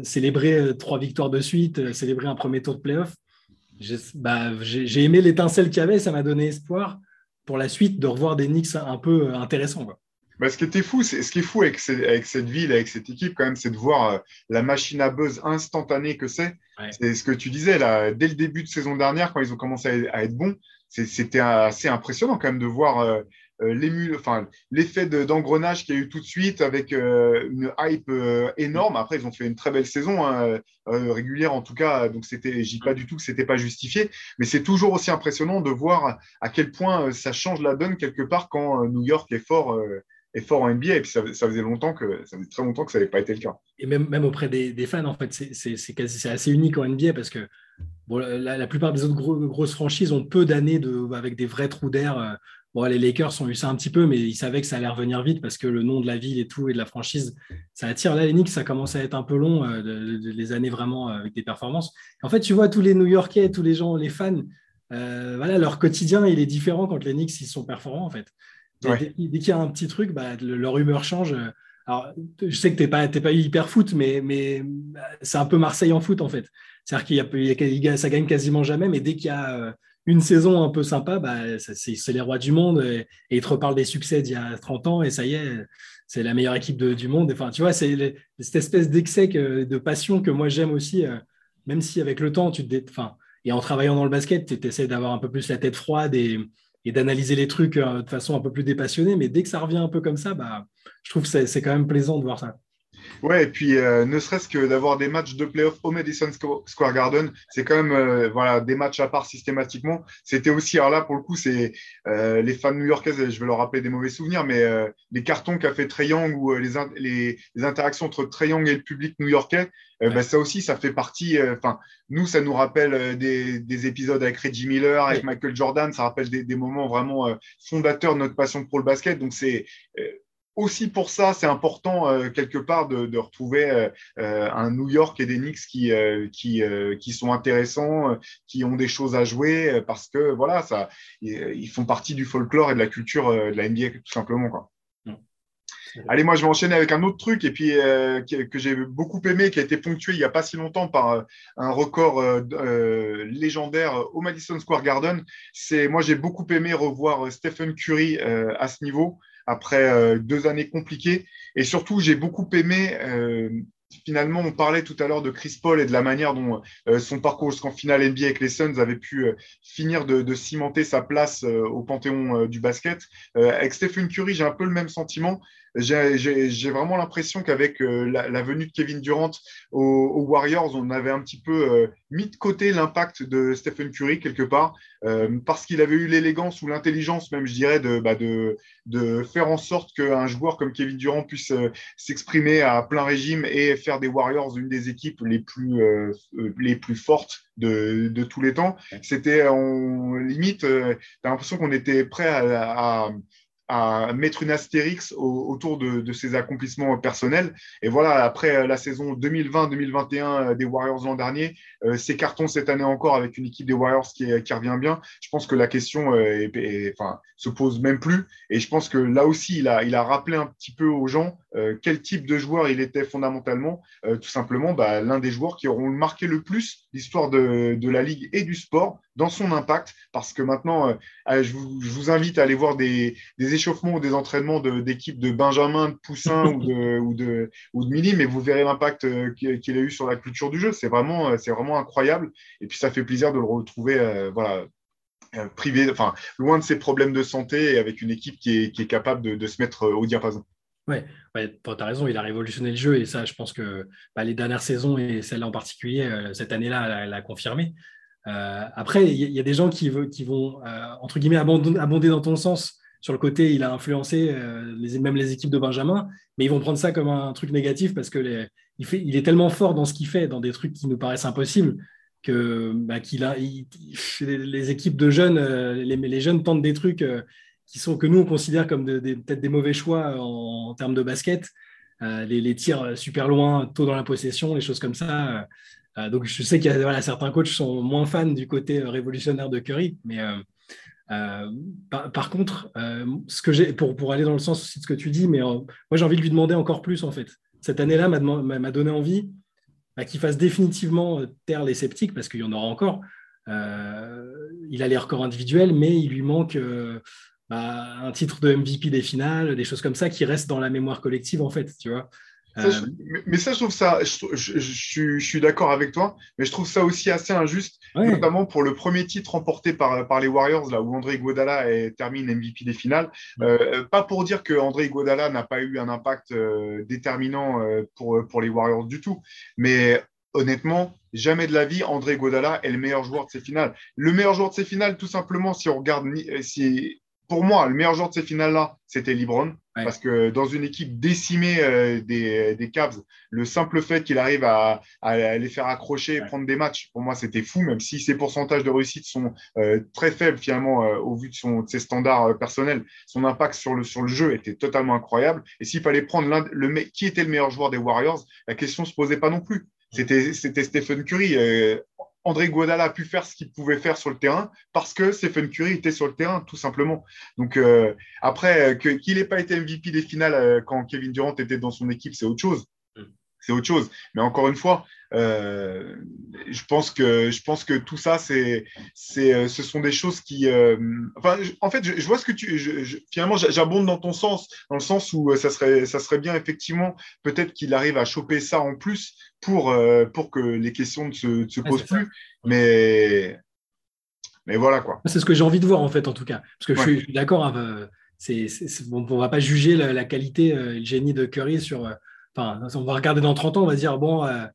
célébrer euh, trois victoires de suite, célébrer un premier tour de playoff. Bah, j'ai aimé l'étincelle qu'il y avait, ça m'a donné espoir pour la suite de revoir des Knicks un peu intéressants. Bah, ce qui était fou, ce qui est fou avec, cette ville, avec cette équipe, quand même, c'est de voir la machine à buzz instantanée que c'est. C'est ce que tu disais là, dès le début de saison dernière, quand ils ont commencé à être bons, c'était assez impressionnant quand même de voir euh, euh, enfin, l'effet d'engrenage qu'il y a eu tout de suite avec euh, une hype énorme. Après, ils ont fait une très belle saison hein, régulière en tout cas, donc c'était, dis pas du tout que c'était pas justifié, mais c'est toujours aussi impressionnant de voir à quel point ça change la donne quelque part quand New York est fort. fort en NBA et puis ça, faisait longtemps que ça faisait très longtemps que ça n'avait pas été le cas. Et même, même auprès des, fans en fait c'est assez unique en NBA parce que la, plupart des autres grosses franchises ont peu d'années avec des vrais trous d'air. Euh. Bon, les Lakers ont eu ça un petit peu, mais ils savaient que ça allait revenir vite parce que le nom de la ville et tout et de la franchise, ça attire. Là, les Knicks, ça commence à être un peu long, euh, les années vraiment euh, avec des performances. En fait, tu vois, tous les New-Yorkais, tous les gens, les fans, voilà, leur quotidien, il est différent quand les Knicks ils sont performants, en fait. Dès, qu'il y a un petit truc, bah, leur humeur change. Alors, je sais que tu n'es pas, pas hyper foot, mais, mais c'est un peu Marseille en foot, en fait. C'est-à-dire qu'il ça gagne quasiment jamais, mais dès qu'il y a euh, une saison un peu sympa, bah, c'est les rois du monde et, ils te reparlent des succès d'il y a 30 ans et ça y est, c'est la meilleure équipe du monde. Enfin, tu vois, c'est cette espèce d'excès, de passion que moi j'aime aussi, euh, même si avec le temps, tu te enfin, et en travaillant dans le basket, tu essaies d'avoir un peu plus la tête froide et, d'analyser les trucs euh, de façon un peu plus dépassionnée. Mais dès que ça revient un peu comme ça, bah, je trouve que c'est quand même plaisant de voir ça. Ouais, et puis euh, ne serait-ce que d'avoir des matchs de playoff au Madison Square Garden, c'est quand même euh, voilà, des matchs à part systématiquement. C'était aussi, alors là, pour le coup, c'est euh, les fans new-yorkais, je vais leur rappeler des mauvais souvenirs, mais les cartons qu'a fait Young ou les, les, les, interactions entre Young et le public new-yorkais, bah, ça aussi, ça fait partie. Enfin, nous, ça nous rappelle des, des, épisodes avec Reggie Miller, avec Michael Jordan, ça rappelle des, des moments vraiment fondateurs de notre passion pour le basket. Donc, c'est aussi pour ça, c'est important euh, quelque part de, retrouver euh, euh, un New York et des Knicks qui, qui, qui sont intéressants, qui ont des choses à jouer, parce que voilà, ça, ils font partie du folklore et de la culture de la NBA tout simplement. Quoi. Allez, moi je vais enchaîner avec un autre truc et puis que, j'ai beaucoup aimé, qui a été ponctué il n'y a pas si longtemps par un record légendaire au Madison Square Garden. C'est moi j'ai beaucoup aimé revoir Stephen Curry à ce niveau après euh, deux années compliquées. Et surtout, j'ai beaucoup aimé euh, finalement, on parlait tout à l'heure de Chris Paul et de la manière dont euh, son parcours jusqu'en finale NBA avec les Suns avait pu finir de, cimenter sa place au panthéon du basket. avec Stephen Curry, j'ai un peu le même sentiment j'ai vraiment l'impression qu'avec euh, la, venue de Kevin Durant aux, Warriors, on avait un petit peu euh, mis de côté l'impact de Stephen Curry quelque part, euh, parce qu'il avait eu l'élégance ou l'intelligence même, je dirais, de, bah, de, faire en sorte qu'un joueur comme Kevin Durant puisse s'exprimer à plein régime et faire des Warriors une des équipes les plus, euh, les plus fortes de, de tous les temps. C'était, on limite, tu as l'impression qu'on était prêt à, à mettre une astérix autour de, ses accomplissements personnels. Et voilà, après la saison 2020-2021 des Warriors l'an dernier, euh, cartons cette année encore avec une équipe des Warriors qui, qui revient bien, je pense que la question euh, enfin, se pose même plus. Et je pense que là aussi, il a, rappelé un petit peu aux gens euh, quel type de joueur il était fondamentalement. tout simplement, bah, l'un des joueurs qui auront marqué le plus l'histoire de, la Ligue et du sport dans son impact. Parce que maintenant, je vous, je, vous, invite à aller voir des, des échauffements ou des entraînements d'équipes de, Benjamin, de Poussin ou, de, ou, de, ou de Mini, mais vous verrez l'impact qu'il a eu sur la culture du jeu. C'est vraiment, c'est vraiment incroyable. Et puis ça fait plaisir de le retrouver euh, voilà, euh, privé, enfin, loin de ses problèmes de santé et avec une équipe qui est, capable de, se mettre au diapason. Ouais, ouais tu as raison, il a révolutionné le jeu et ça, je pense que bah, les dernières saisons et celle-là en particulier, euh, cette année-là, elle l'a confirmé. Après, il y, a des gens qui, vont, entre guillemets, abonder, dans ton sens sur le côté, il a influencé les, même les équipes de Benjamin, mais ils vont prendre ça comme un truc négatif parce que les, il, est tellement fort dans ce qu'il fait, dans des trucs qui nous paraissent impossibles, que bah, les équipes de jeunes, euh, les, jeunes tentent des trucs euh, qui sont que nous on considère comme peut-être des mauvais choix en, termes de basket, euh, les, tirs super loin, tôt dans la possession, les choses comme ça. Donc je sais qu'il y a certains coachs sont moins fans du côté révolutionnaire de Curry, mais par, contre, ce que j'ai pour, pour aller dans le sens aussi de ce que tu dis, mais moi j'ai envie de lui demander encore plus en fait cette année-là m'a donné envie bah, qu'il fasse définitivement euh, taire les sceptiques, parce qu'il y en aura encore. Euh, il a les records individuels, mais il lui manque euh, bah, un titre de MVP des finales, des choses comme ça qui restent dans la mémoire collective, en fait, tu vois. Euh, mais ça, je trouve ça, je, suis d'accord avec toi, mais je trouve ça aussi assez injuste, notamment pour le premier titre remporté par, par les Warriors, là où André Iguodala termine MVP des finales. Euh, pas pour dire que André Iguodala n'a pas eu un impact euh, déterminant pour, pour les Warriors du tout, mais honnêtement, jamais de la vie, André Iguodala est le meilleur joueur de ces finales. Le meilleur joueur de ces finales, tout simplement, si on regarde, si, pour moi, le meilleur joueur de ces finales-là, c'était LeBron. Parce que dans une équipe décimée euh, des, des, Cavs, le simple fait qu'il arrive à, les faire accrocher et prendre des matchs, pour moi, c'était fou, même si ses pourcentages de réussite sont euh, très faibles finalement euh, au vu de, son, de ses standards personnels. Son impact sur le, sur le jeu était totalement incroyable. Et s'il fallait prendre le, qui était le meilleur joueur des Warriors, la question ne se posait pas non plus. C'était Stephen Curry. André Guadala a pu faire ce qu'il pouvait faire sur le terrain parce que Stephen Curry était sur le terrain, tout simplement. Donc, euh, après, euh, qu'il n'ait pas été MVP des finales euh, quand Kevin Durant était dans son équipe, c'est autre chose c'est autre chose. Mais encore une fois, euh, je, pense que, je pense que tout ça, c'est, c'est, ce sont des choses qui. Enfin, en fait, je, vois ce que tu. finalement, j'abonde dans ton sens, dans le sens où ça serait, ça serait bien, effectivement, peut-être qu'il arrive à choper ça en plus pour, pour que les questions ne se, se posent plus. Mais. Mais voilà quoi. C'est ce que j'ai envie de voir en fait, en tout cas. Parce que je suis, d'accord, hein, c'est, on ne va pas juger la, la qualité et le génie de Curry sur Enfin, on va regarder dans 30 ans, on va dire, bon, euh,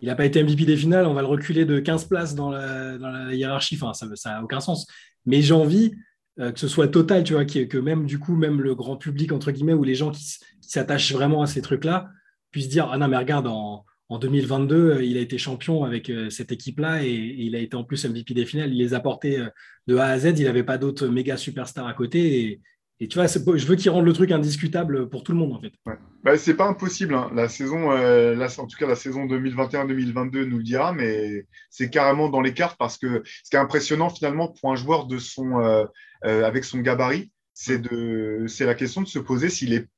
il n'a pas été MVP des finales, on va le reculer de 15 places dans la, hiérarchie. Enfin, ça n'a aucun sens. Mais j'ai envie euh, que ce soit total, tu vois, que même du coup, même le grand public, entre guillemets, ou les gens qui, s'attachent vraiment à ces trucs-là, puissent dire, ah non, mais regarde, en, 2022, euh, il a été champion avec cette équipe-là et, il a été en plus MVP des finales. Il les a portés de A à Z. Il n'avait pas d'autres méga superstars à côté. Et, et tu vois, je veux qu'ils rendent le truc indiscutable pour tout le monde, en fait. Ouais. Bah, c'est pas impossible. Hein. La saison, euh, en tout cas, la saison 2021-2022 nous le dira, mais c'est carrément dans les cartes parce que ce qui est impressionnant, finalement, pour un joueur de son, euh, euh, avec son gabarit, c'est de, c'est la question de se poser s'il est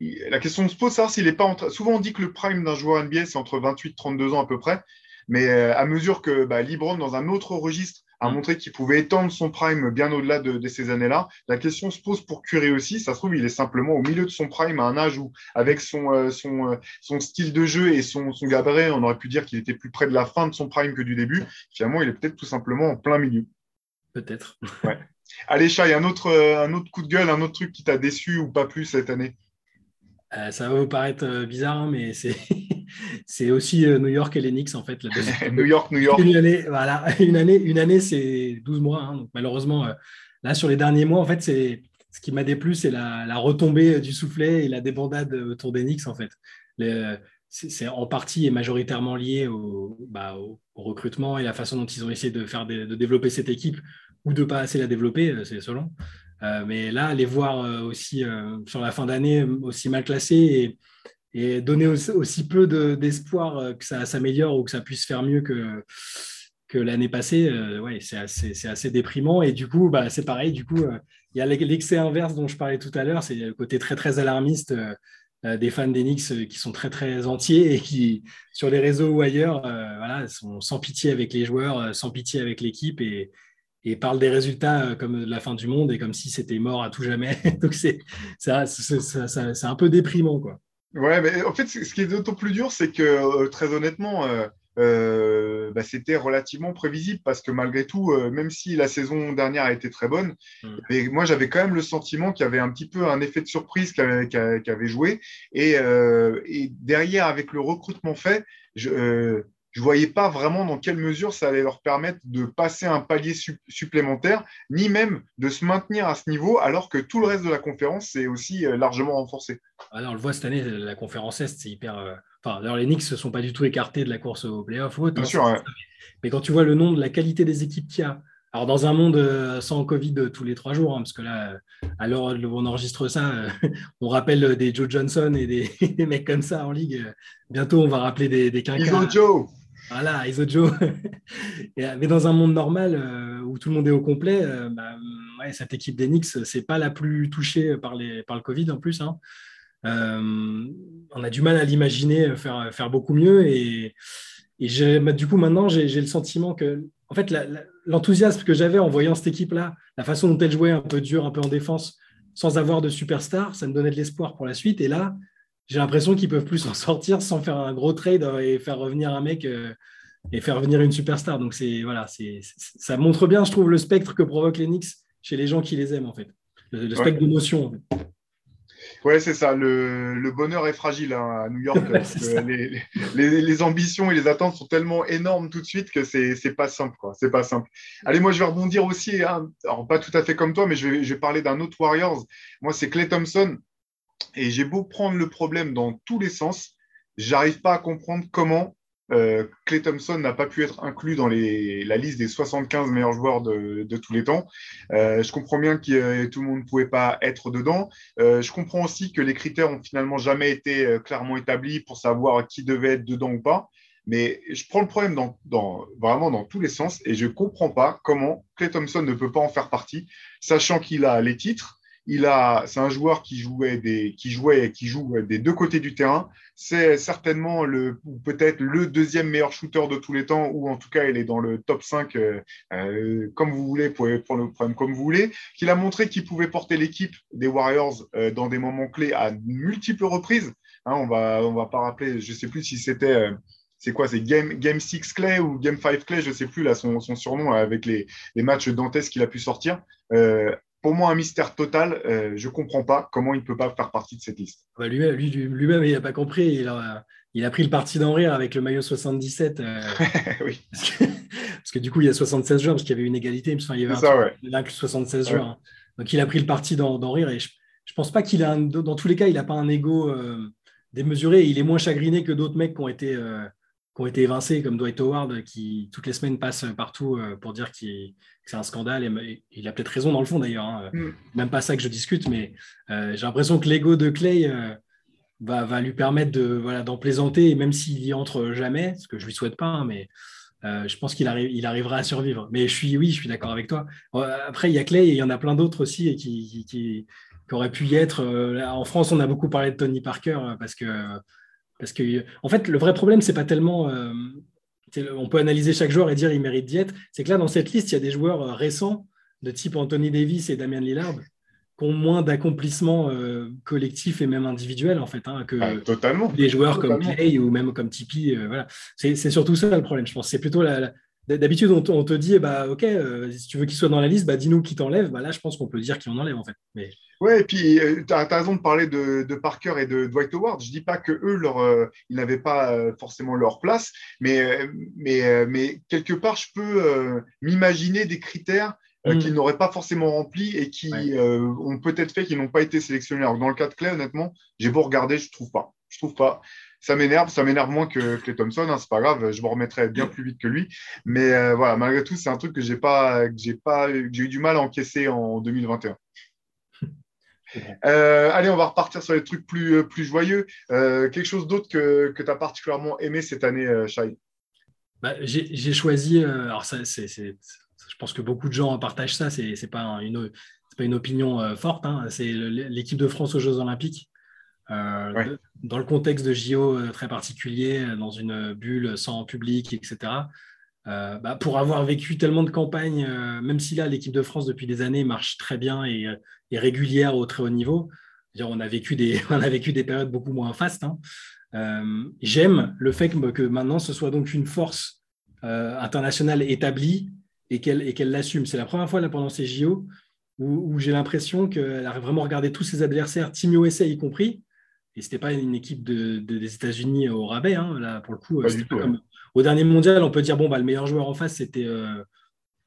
la question se pose, savoir s'il est pas entre... Souvent, on dit que le prime d'un joueur NBA, c'est entre 28 et 32 ans à peu près. Mais à mesure que bah, Libron, dans un autre registre, a mm. montré qu'il pouvait étendre son prime bien au-delà de, ces années-là. La question se pose pour Curry aussi. Ça se trouve, il est simplement au milieu de son prime à un âge où, avec son, euh, son, euh, son style de jeu et son, son gabarit, on aurait pu dire qu'il était plus près de la fin de son prime que du début. Finalement, il est peut-être tout simplement en plein milieu. Peut-être. Ouais. Allez, Chai, un autre, euh, un autre coup de gueule, un autre truc qui t'a déçu ou pas plus cette année? Ça va vous paraître bizarre, hein, mais c'est c'est aussi euh, New York et les Knicks en fait. New York, New York. Une année, voilà, une année, une année c'est 12 mois. Hein. donc malheureusement, euh, là sur les derniers mois, en fait, c'est ce qui m'a déplu, c'est la, retombée du soufflet et la débandade autour des Knicks en fait. c'est en partie et majoritairement lié bah, au, au, recrutement et la façon dont ils ont essayé de, faire de développer cette équipe ou de pas assez la développer, c'est selon. Mais là, les voir aussi sur la fin d'année aussi mal classés et, donner aussi, peu d'espoir que ça s'améliore ou que ça puisse faire mieux que, l'année passée, ouais, c'est assez, déprimant. Et du coup, bah, c'est pareil. Du coup, il y a l'excès inverse dont je parlais tout à l'heure, c'est le côté très très alarmiste euh, des fans d'Enix euh, qui sont très très entiers et qui, sur les réseaux ou ailleurs, euh, voilà, sont sans pitié avec les joueurs, sans pitié avec l'équipe et, et parlent des résultats comme de la fin du monde et comme si c'était mort à tout jamais. Donc c'est ça, c'est un peu déprimant. Quoi. Ouais, mais en fait, ce qui est d'autant plus dur, c'est que très honnêtement, euh, bah, c'était relativement prévisible parce que malgré tout, euh, même si la saison dernière a été très bonne, mm. moi j'avais quand même le sentiment qu'il y avait un petit peu un effet de surprise qui avait, joué. Euh, et, derrière, avec le recrutement fait, je ne voyais pas vraiment dans quelle mesure ça allait leur permettre de passer un palier supplémentaire, ni même de se maintenir à ce niveau, alors que tout le reste de la conférence s'est aussi largement renforcé. Ah on le voit cette année, la conférence Est, c'est hyper Enfin, alors les Knicks ne se sont pas du tout écartés de la course au playoff Bien hein, sûr, Mais quand tu vois le nombre, la qualité des équipes qu'il y a, alors dans un monde euh, sans Covid tous les trois jours, hein, parce que là, à l'heure où on enregistre ça, euh, on rappelle des Joe Johnson et des, mecs comme ça en ligue. Bientôt, on va rappeler des, des Iso Joe Voilà, Iso Joe. mais dans un monde normal euh, où tout le monde est au complet, bah, cette équipe Knicks, c'est pas la plus touchée par, le Covid en plus. Hein. Euh, on a du mal à l'imaginer faire, beaucoup mieux. Et, et bah, du coup, maintenant, j'ai le sentiment que, en fait, l'enthousiasme que j'avais en voyant cette équipe-là, la façon dont elle jouait un peu dur, un peu en défense, sans avoir de superstar, ça me donnait de l'espoir pour la suite. Et là, j'ai l'impression qu'ils peuvent plus s'en sortir sans faire un gros trade et faire revenir un mec euh, et faire revenir une superstar. Donc c'est voilà, c'est ça montre bien, je trouve, le spectre que provoquent les Knicks chez les gens qui les aiment en fait, le, spectre d'émotion. En fait. Ouais, c'est ça. Le, bonheur est fragile hein, à New York. les, ambitions et les attentes sont tellement énormes tout de suite que c'est pas simple. C'est pas simple. Allez, moi, je vais rebondir aussi. Hein. Alors, pas tout à fait comme toi, mais je vais, parler d'un autre Warriors. Moi, c'est Clay Thompson. Et j'ai beau prendre le problème dans tous les sens, j'arrive pas à comprendre comment euh, Clay Thompson n'a pas pu être inclus dans la liste des 75 meilleurs joueurs de, tous les temps. Euh, je comprends bien que euh, tout le monde ne pouvait pas être dedans. je comprends aussi que les critères ont finalement jamais été clairement établis pour savoir qui devait être dedans ou pas. Mais je prends le problème vraiment dans tous les sens et je ne comprends pas comment Clay Thompson ne peut pas en faire partie, sachant qu'il a les titres, il a, c'est un joueur qui jouait des, qui jouait qui joue des deux côtés du terrain. C'est certainement le, peut-être le deuxième meilleur shooter de tous les temps, ou en tout cas, il est dans le top 5, euh, euh, comme vous voulez, pour prendre le problème comme vous voulez. Qu'il a montré qu'il pouvait porter l'équipe des Warriors euh, dans des moments clés à multiples reprises. Hein, on va, on va pas rappeler, je sais plus si c'était c'est quoi C'est Game, Game 6 Clay ou Game 5 Clay, je ne sais plus là son, son surnom avec les, les matchs dantesques qu'il a pu sortir pour moi un mystère total. Euh, je ne comprends pas comment il ne peut pas faire partie de cette liste. Bah, lui-même, lui, lui il n'a pas compris. Il a, il a, pris le parti d'en rire avec le maillot 77. Euh, oui. Parce que, du coup, il y a 76 joueurs, parce qu'il y avait une égalité. il y avait ça, inclus 76 joueurs. Hein. Donc, il a pris le parti d'en rire. Et je ne pense pas qu'il a, dans tous les cas, il n'a pas un ego euh, démesuré. Il est moins chagriné que d'autres mecs qui ont été qui ont été évincés, comme Dwight Howard, qui toutes les semaines passe partout euh, pour dire que c'est un scandale. Et il a peut-être raison dans le fond d'ailleurs. Hein. Mm. Même pas ça que je discute, mais euh, j'ai l'impression que l'ego de Clay euh, va, va, lui permettre de voilà d'en plaisanter, et même s'il y entre jamais, ce que je lui souhaite pas, hein, mais je pense qu'il arrive, il arrivera à survivre. Mais je suis, oui, je suis d'accord avec toi. Après, il y a Clay et il y en a plein d'autres aussi et qui, qui, qui, auraient pu y être. en France, on a beaucoup parlé de Tony Parker parce que parce que, en fait, le vrai problème, c'est pas tellement. Euh, on peut analyser chaque joueur et dire il mérite d'y être. C'est que là, dans cette liste, il y a des joueurs euh, récents, de type Anthony Davis et Damian Lillard, qui ont moins d'accomplissement euh, collectif et même individuel, en fait, hein, que ah, des joueurs comme Clay ou même comme Tipeee. voilà. C'est surtout ça le problème, je pense. C'est plutôt la, D'habitude, on, te dit, bah, OK, si tu veux qu'il soit dans la liste, bah, dis-nous qui t'enlève. Bah, là, je pense qu'on peut dire qui en enlève, en fait. Mais... Oui, et puis euh, tu as, raison de parler de, Parker et de Dwight Howard. Je ne dis pas que eux, leur, euh, ils n'avaient pas euh, forcément leur place, mais, mais, mais quelque part, je peux m'imaginer des critères mm. qu'ils n'auraient pas forcément remplis et qui ont peut-être fait qu'ils n'ont pas été sélectionnés. Alors, dans le cas de Clay, honnêtement, j'ai beau regarder, je ne trouve pas. je trouve pas. Ça m'énerve, ça m'énerve moins que Clay Thompson, hein, c'est pas grave, je me remettrai bien plus vite que lui. Mais euh, voilà, malgré tout, c'est un truc que j'ai pas, j'ai pas, j'ai eu du mal à encaisser en 2021. Euh, allez, on va repartir sur les trucs plus, euh, plus joyeux. quelque chose d'autre que, que tu as particulièrement aimé cette année, Shai? Bah, J'ai choisi, alors ça, c'est, je pense que beaucoup de gens partagent ça, c'est n'est pas, une, pas une opinion forte, hein. c'est l'équipe de France aux Jeux Olympiques. Euh, dans le contexte de JO euh, très particulier, euh, dans une bulle sans public, etc. Bah, pour avoir vécu tellement de campagnes, même si là l'équipe de France depuis des années marche très bien et est régulière au très haut niveau, on a vécu des, on a vécu des périodes beaucoup moins fastes. Hein. J'aime le fait que, maintenant ce soit donc une force internationale établie et qu'elle l'assume. C'est la première fois là, pendant ces JO où, j'ai l'impression qu'elle a vraiment regardé tous ses adversaires, Team USA y compris, et c'était pas une équipe de, des États-Unis au rabais. Hein, là, pour le coup, au dernier mondial, on peut dire bon, bah, le meilleur joueur en face, c'était. Euh,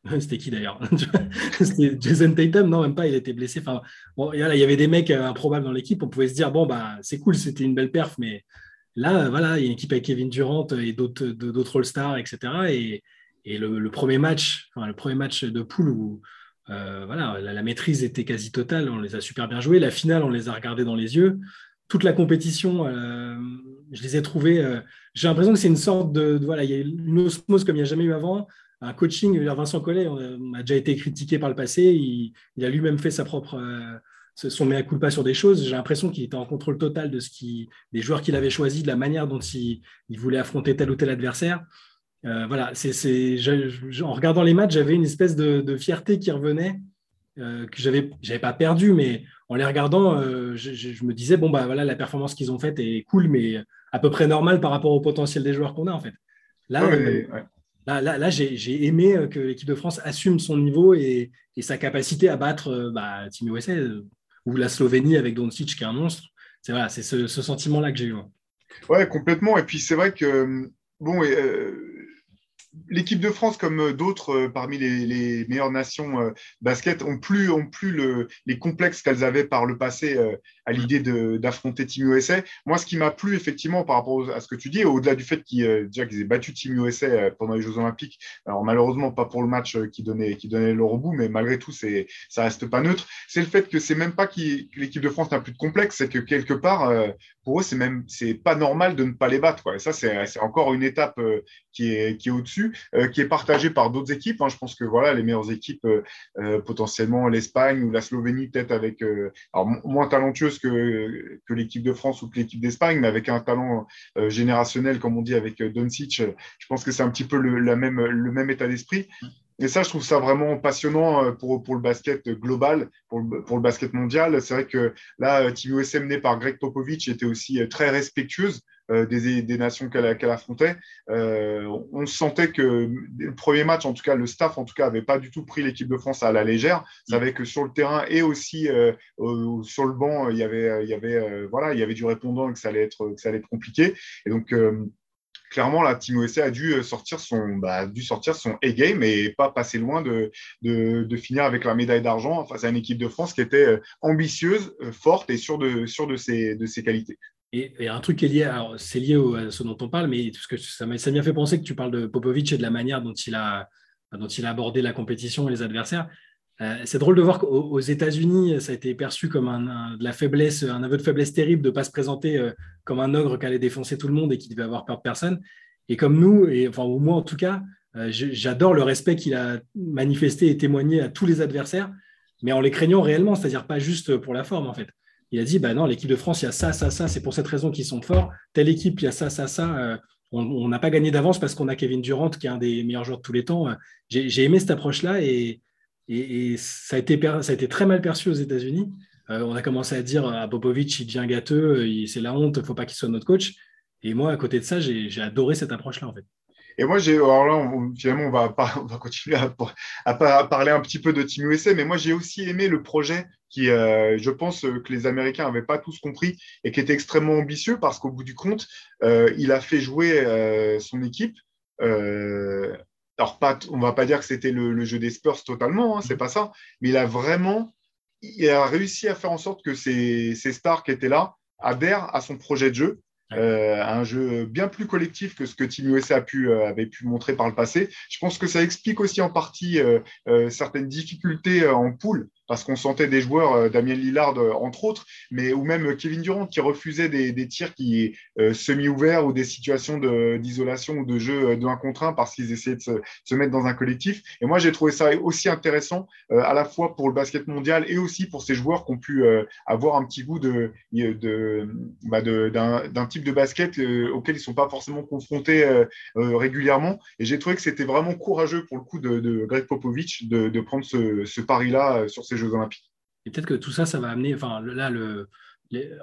c'était qui d'ailleurs C'était Jason Tatum Non, même pas, il était blessé. Enfin, bon, il y avait des mecs euh, improbables dans l'équipe. On pouvait se dire bon, bah, c'est cool, c'était une belle perf, mais là, voilà, il y a une équipe avec Kevin Durant et d'autres All-Stars, etc. Et, et le, premier match, enfin, le premier match de poule où euh, voilà, la, la, maîtrise était quasi totale, on les a super bien joués. La finale, on les a regardés dans les yeux toute la compétition, euh, je les ai trouvés. Euh, j'ai l'impression que c'est une sorte de, voilà, il y a une osmose comme il n'y a jamais eu avant. Un coaching, Vincent Collet on a déjà été critiqué par le passé. Il, a lui-même fait sa propre, euh, son mea culpa sur des choses. J'ai l'impression qu'il était en contrôle total de ce qui, des joueurs qu'il avait choisis, de la manière dont il, voulait affronter tel ou tel adversaire. voilà, c'est, en regardant les matchs, j'avais une espèce de, fierté qui revenait que j'avais, j'avais pas perdu, mais en les regardant, euh, je, me disais, bon, bah voilà, la performance qu'ils ont faite est cool, mais à peu près normale par rapport au potentiel des joueurs qu'on a, en fait. Là, euh, là, là, j'ai aimé euh, que l'équipe de France assume son niveau et, sa capacité à battre bah, Team USA ou la Slovénie avec Doncic, qui est un monstre. C'est voilà, ce, ce sentiment-là que j'ai eu. Ouais, complètement. Et puis, c'est vrai que, bon, l'équipe de France, comme euh, d'autres euh, parmi les, meilleures nations euh, basket, ont plus, ont plus le, les complexes qu'elles avaient par le passé à l'idée d'affronter Team USA. Moi, ce qui m'a plu effectivement par rapport à ce que tu dis, au-delà du fait qu'ils aient battu Team USA pendant les Jeux Olympiques, alors malheureusement pas pour le match qui donnait, qui donnait le bout, mais malgré tout, ça reste pas neutre. C'est le fait que c'est même pas que l'équipe de France n'a plus de complexe, c'est que quelque part, pour eux, c'est même c'est pas normal de ne pas les battre. Ça, c'est encore une étape qui est, qui est au-dessus, euh, qui est partagé par d'autres équipes. Hein. Je pense que voilà, les meilleures équipes, euh, euh, potentiellement l'Espagne ou la Slovénie, peut-être avec alors, moins talentueuses que, l'équipe de France ou que l'équipe d'Espagne, mais avec un talent générationnel, comme on dit avec Doncic. Je pense que c'est un petit peu le même état d'esprit. Et ça, je trouve ça vraiment passionnant pour, pour le basket global, pour le, basket mondial. C'est vrai que là, Team USA mené par Greg Popovich était aussi très respectueuse euh, des, nations qu'elle affrontait. Euh, on sentait que le premier match, en tout cas, le staff, en tout cas, n'avait pas du tout pris l'équipe de France à la légère. Savait que sur le terrain et aussi euh, sur le banc, il y avait, il y avait, voilà, il y avait du répondant et que ça allait être, que ça allait être compliqué. Et donc, clairement, la Team USA a dû sortir son, bah, dû sortir son A-game et pas passer loin de, finir avec la médaille d'argent face à une équipe de France qui était ambitieuse, forte et sûre de, ses, qualités. Et, un truc qui est lié, c'est lié à ce dont on parle, mais ça m'a bien fait penser que tu parles de Popovic et de la manière a, dont il a abordé la compétition et les adversaires. Euh, c'est drôle de voir qu'aux États-Unis, ça a été perçu comme un, de la faiblesse, un aveu de faiblesse terrible de ne pas se présenter euh, comme un ogre qui allait défoncer tout le monde et qui devait avoir peur de personne. Et comme nous, et enfin, moins en tout cas, euh, j'adore le respect qu'il a manifesté et témoigné à tous les adversaires, mais en les craignant réellement, c'est-à-dire pas juste pour la forme en fait il a dit bah non, l'équipe de France, il y a ça, ça, ça, c'est pour cette raison qu'ils sont forts. Telle équipe, il y a ça, ça, ça. On n'a pas gagné d'avance parce qu'on a Kevin Durant, qui est un des meilleurs joueurs de tous les temps. J'ai aimé cette approche-là et, et, ça, a été, ça a été très mal perçu aux États-Unis. Euh, on a commencé à dire à Popovic, il devient gâteux, c'est la honte, il ne faut pas qu'il soit notre coach. Et moi, à côté de ça, j'ai adoré cette approche-là, en fait. Et moi, alors là, finalement, on va, on va continuer à, parler un petit peu de Team USA, mais moi, j'ai aussi aimé le projet qui, euh, je pense, que les Américains n'avaient pas tous compris et qui était extrêmement ambitieux parce qu'au bout du compte, euh, il a fait jouer euh, son équipe. Alors, pas, on ne va pas dire que c'était le, jeu des Spurs totalement, hein, c'est pas ça, mais il a vraiment il a réussi à faire en sorte que ces, ces stars qui étaient là adhèrent à son projet de jeu un jeu bien plus collectif que ce que Team USA a pu, avait pu montrer par le passé. Je pense que ça explique aussi en partie certaines difficultés en poule parce qu'on sentait des joueurs, euh, Damien Lillard euh, entre autres, mais ou même Kevin Durant qui refusait des, tirs qui euh, semi-ouverts ou des situations d'isolation ou de jeu de 1 contre 1 parce qu'ils essayaient de se, mettre dans un collectif. Et moi, j'ai trouvé ça aussi intéressant à la fois pour le basket mondial et aussi pour ces joueurs qui ont pu avoir un petit goût de, bah, d'un type de basket auquel ils ne sont pas forcément confrontés régulièrement. Et j'ai trouvé que c'était vraiment courageux pour le coup de, Greg Popovich de, prendre ce, ce pari-là sur ces Olympiques. Et peut-être que tout ça, ça va amener, enfin là, le,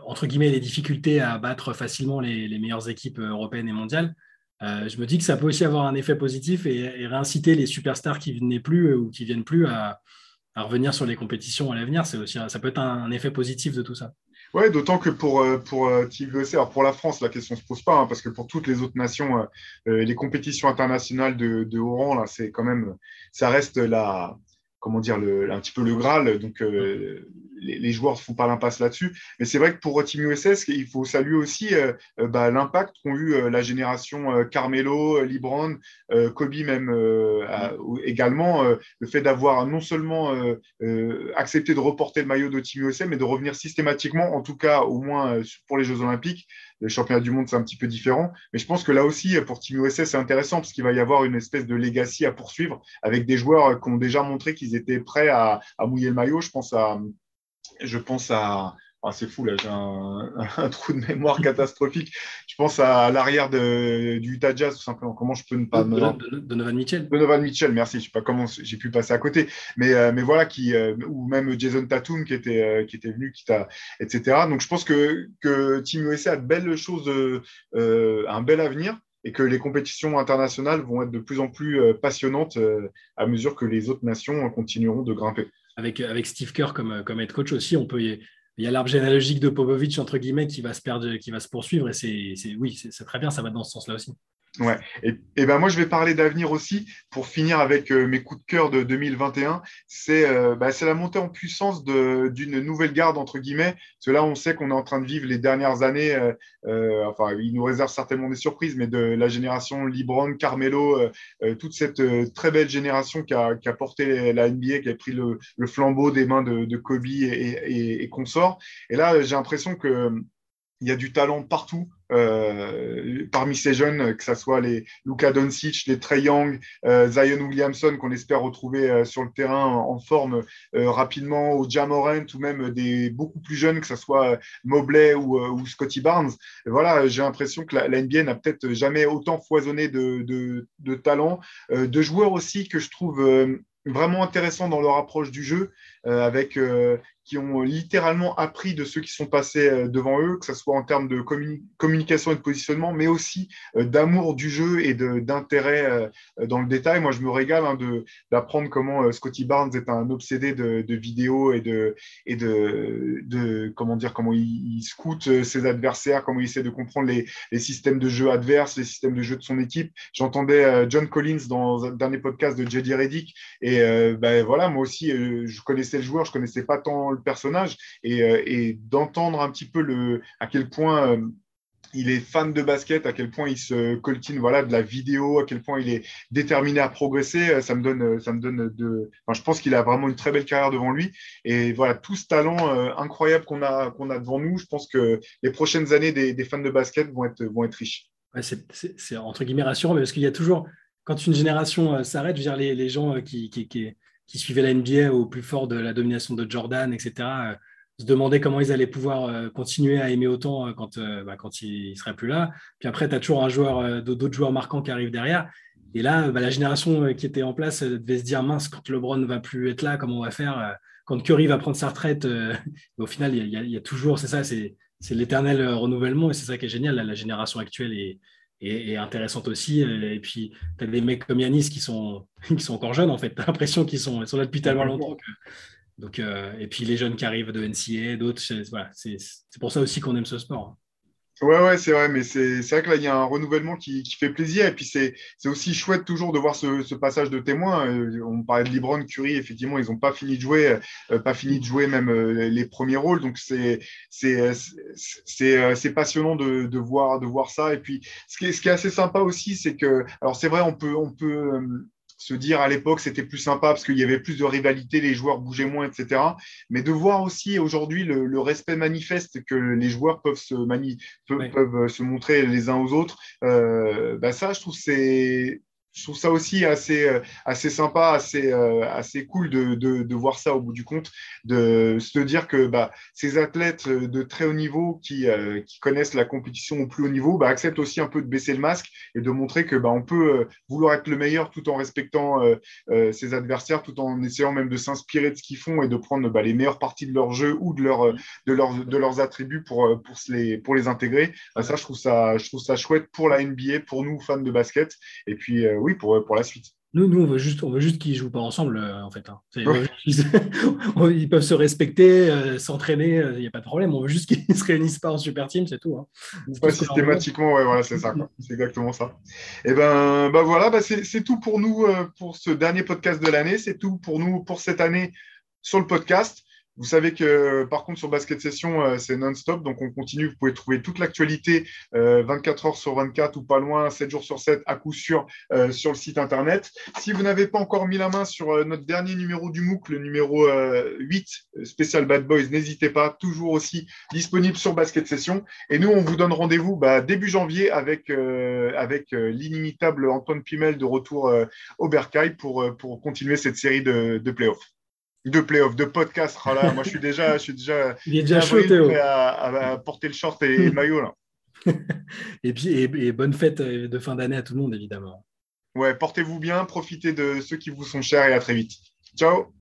entre guillemets, les difficultés à battre facilement les, meilleures équipes européennes et mondiales. Euh, je me dis que ça peut aussi avoir un effet positif et, réinciter les superstars qui venaient plus ou qui viennent plus à, revenir sur les compétitions à l'avenir. C'est aussi, ça peut être un, effet positif de tout ça. Oui, d'autant que pour, euh, pour euh, alors pour la France, la question ne se pose pas, hein, parce que pour toutes les autres nations, les compétitions internationales de, de haut rang, là, c'est quand même, ça reste la, comment dire, le, un petit peu le Graal. Donc, euh, les, joueurs ne font pas l'impasse là-dessus. Mais c'est vrai que pour Team USS, il faut saluer aussi euh, euh, bah, l'impact qu'ont eu la génération Carmelo, Libron, Kobe même également. le fait d'avoir non seulement accepté de reporter le maillot de Team USA, mais de revenir systématiquement, en tout cas au moins pour les Jeux Olympiques, le championnat du monde, c'est un petit peu différent. Mais je pense que là aussi, pour Team USA, c'est intéressant parce qu'il va y avoir une espèce de legacy à poursuivre avec des joueurs qui ont déjà montré qu'ils étaient prêts à, à, mouiller le maillot. Je pense à, je pense à, ah, c'est fou, là, j'ai un, trou de mémoire catastrophique. Je pense à l'arrière du Utah Jazz, tout simplement. Comment je peux ne pas. De, Donovan Mitchell. Donovan Mitchell, merci. Je ne sais pas comment j'ai pu passer à côté. Mais, euh, mais voilà, qui, euh, ou même Jason Tatum qui était, euh, qui était venu, qui t'a, etc. Donc je pense que, que Team USA a de belles choses, un bel avenir et que les compétitions internationales vont être de plus en plus passionnantes à mesure que les autres nations continueront de grimper. Avec, avec Steve Kerr comme, comme head coach aussi, on peut y il y a l'arbre généalogique de Popovic, entre guillemets, qui va se perdre, qui va se poursuivre. Et c'est, oui, c'est très bien, ça va dans ce sens-là aussi. Ouais. Et, ben moi, je vais parler d'avenir aussi pour finir avec euh, mes coups de cœur de 2021. Euh, bah, c'est la montée en puissance d'une nouvelle garde, entre guillemets. Là, on sait qu'on est en train de vivre les dernières années. Euh, enfin, il nous réserve certainement des surprises, mais de la génération Libron, Carmelo, toute cette très belle génération qui a, qui a, porté la NBA, qui a pris le, flambeau des mains de, Kobe et, et, et consorts. Et là, j'ai l'impression que il y a du talent partout. Euh, parmi ces jeunes, que ce soit les Luka Doncic, les Trey Young, euh, Zion Williamson, qu'on espère retrouver euh, sur le terrain en, forme rapidement, ou Jamorant, ou même des beaucoup plus jeunes, que ce soit Mobley ou, Scotty Barnes. voilà, j'ai l'impression que la, NBA n'a peut-être jamais autant foisonné de, de, de talents, de joueurs aussi que je trouve vraiment intéressants dans leur approche du jeu, avec qui ont littéralement appris de ceux qui sont passés euh, devant eux, que ce soit en termes de communication et de positionnement, mais aussi euh, d'amour du jeu et d'intérêt euh, dans le détail. Moi, je me régale hein, d'apprendre comment Scotty Barnes est un obsédé de, vidéos et de, et de, de comment dire, comment il, scoute ses adversaires, comment il essaie de comprendre les, les, systèmes de jeu adverses, les systèmes de jeu de son équipe. J'entendais John Collins dans un dernier podcast de J.D. Reddick et ben, voilà, moi aussi, je connaissais le joueur, je connaissais pas tant personnage euh, et, d'entendre un petit peu le, à quel point euh, il est fan de basket, à quel point il se coltine voilà, de la vidéo, à quel point il est déterminé à progresser. Euh, ça me donne, ça me donne de. je pense qu'il a vraiment une très belle carrière devant lui. Et voilà, tout ce talent incroyable qu'on a, a devant nous, je pense que les prochaines années des, fans de basket vont être, vont être riches. c'est entre guillemets rassurant, parce qu'il y a toujours, quand une génération s'arrête, je veux dire, les, gens qui, qui suivaient la NBA au plus fort de la domination de Jordan, etc., euh, se demandaient comment ils allaient pouvoir euh, continuer à aimer autant euh, quand, bah, quand il ne serait plus là. Puis après, tu as toujours un joueur, d'autres joueurs marquants qui arrivent derrière. Et là, bah, la génération qui était en place devait se dire mince, quand LeBron ne va plus être là, comment on va faire Quand Curry va prendre sa retraite, au final, il y, a toujours, c'est ça, c'est l'éternel renouvellement et c'est ça qui est génial. la génération actuelle est, et, intéressante aussi. Et puis, tu as des mecs comme Yanis qui sont, qui sont encore jeunes, en fait. Tu as l'impression qu'ils sont, sont là depuis tellement longtemps. Donc, euh, et puis, les jeunes qui arrivent de NCA, d'autres, voilà, c'est pour ça aussi qu'on aime ce sport. Ouais, ouais, c'est vrai, mais c'est vrai que là, il y a un renouvellement qui, qui fait plaisir. Et puis, c'est aussi chouette toujours de voir ce, ce passage de témoin. Euh, on parlait de Libron, Curie, effectivement, ils n'ont pas fini de jouer, euh, pas fini de jouer même euh, les premiers rôles. Donc, c'est passionnant de, de, voir, de voir ça. Et puis, ce qui ce qui est assez sympa aussi, c'est que, alors, c'est vrai, on peut, on peut se dire à l'époque c'était plus sympa parce qu'il y avait plus de rivalité, les joueurs bougeaient moins, etc. Mais de voir aussi aujourd'hui le, respect manifeste que les joueurs peuvent se, peuvent, se montrer les uns aux autres, euh, bah ça, je trouve c'est je trouve ça aussi assez, euh, assez sympa, assez, euh, assez cool de, de, voir ça au bout du compte, de se dire que bah, ces athlètes de très haut niveau qui, euh, connaissent la compétition au plus haut niveau bah, acceptent aussi un peu de baisser le masque et de montrer que bah, on peut vouloir être le meilleur tout en respectant ses adversaires, tout en essayant même de s'inspirer de ce qu'ils font et de prendre bah, les meilleures parties de leur jeu ou de, leur, de, leur, de leurs attributs pour, pour, les, pour les intégrer. Ça, je trouve ça, je trouve ça chouette pour la NBA, pour nous, fans de basket. Et puis, oui, pour, pour la suite. Nous, nous, on veut juste, on veut juste qu'ils jouent pas ensemble, euh, en fait. Hein. Ils, peuvent se respecter, euh, s'entraîner, il euh, n'y a pas de problème. On veut juste qu'ils se réunissent pas en super team, c'est tout. Hein. systématiquement, ouais, voilà, c'est ça. C'est exactement ça. Et eh ben, bah voilà, bah c'est tout pour nous pour ce dernier podcast de l'année. C'est tout pour nous pour cette année sur le podcast. Vous savez que par contre sur Basket Session, euh, c'est non-stop, donc on continue. Vous pouvez trouver toute l'actualité 24 euh, heures sur 24 ou pas loin, 7 jours sur 7 à coup sûr euh, sur le site internet. Si vous n'avez pas encore mis la main sur notre dernier numéro du MOOC, le numéro 8 spécial Bad Boys, n'hésitez pas, toujours aussi disponible sur Basket Session. Et nous, on vous donne rendez-vous bah, début janvier avec, avec l'inimitable Antoine Pimel de retour au Bercail pour, pour continuer cette série de, de playoffs de playoff, de podcast. Oh moi, je suis déjà, je suis déjà, Il est déjà chaud, Théo. À, porter le short et, le maillot. Là. et puis, et, bonne fête de fin d'année à tout le monde, évidemment. Ouais, portez-vous bien, profitez de ceux qui vous sont chers et à très vite. Ciao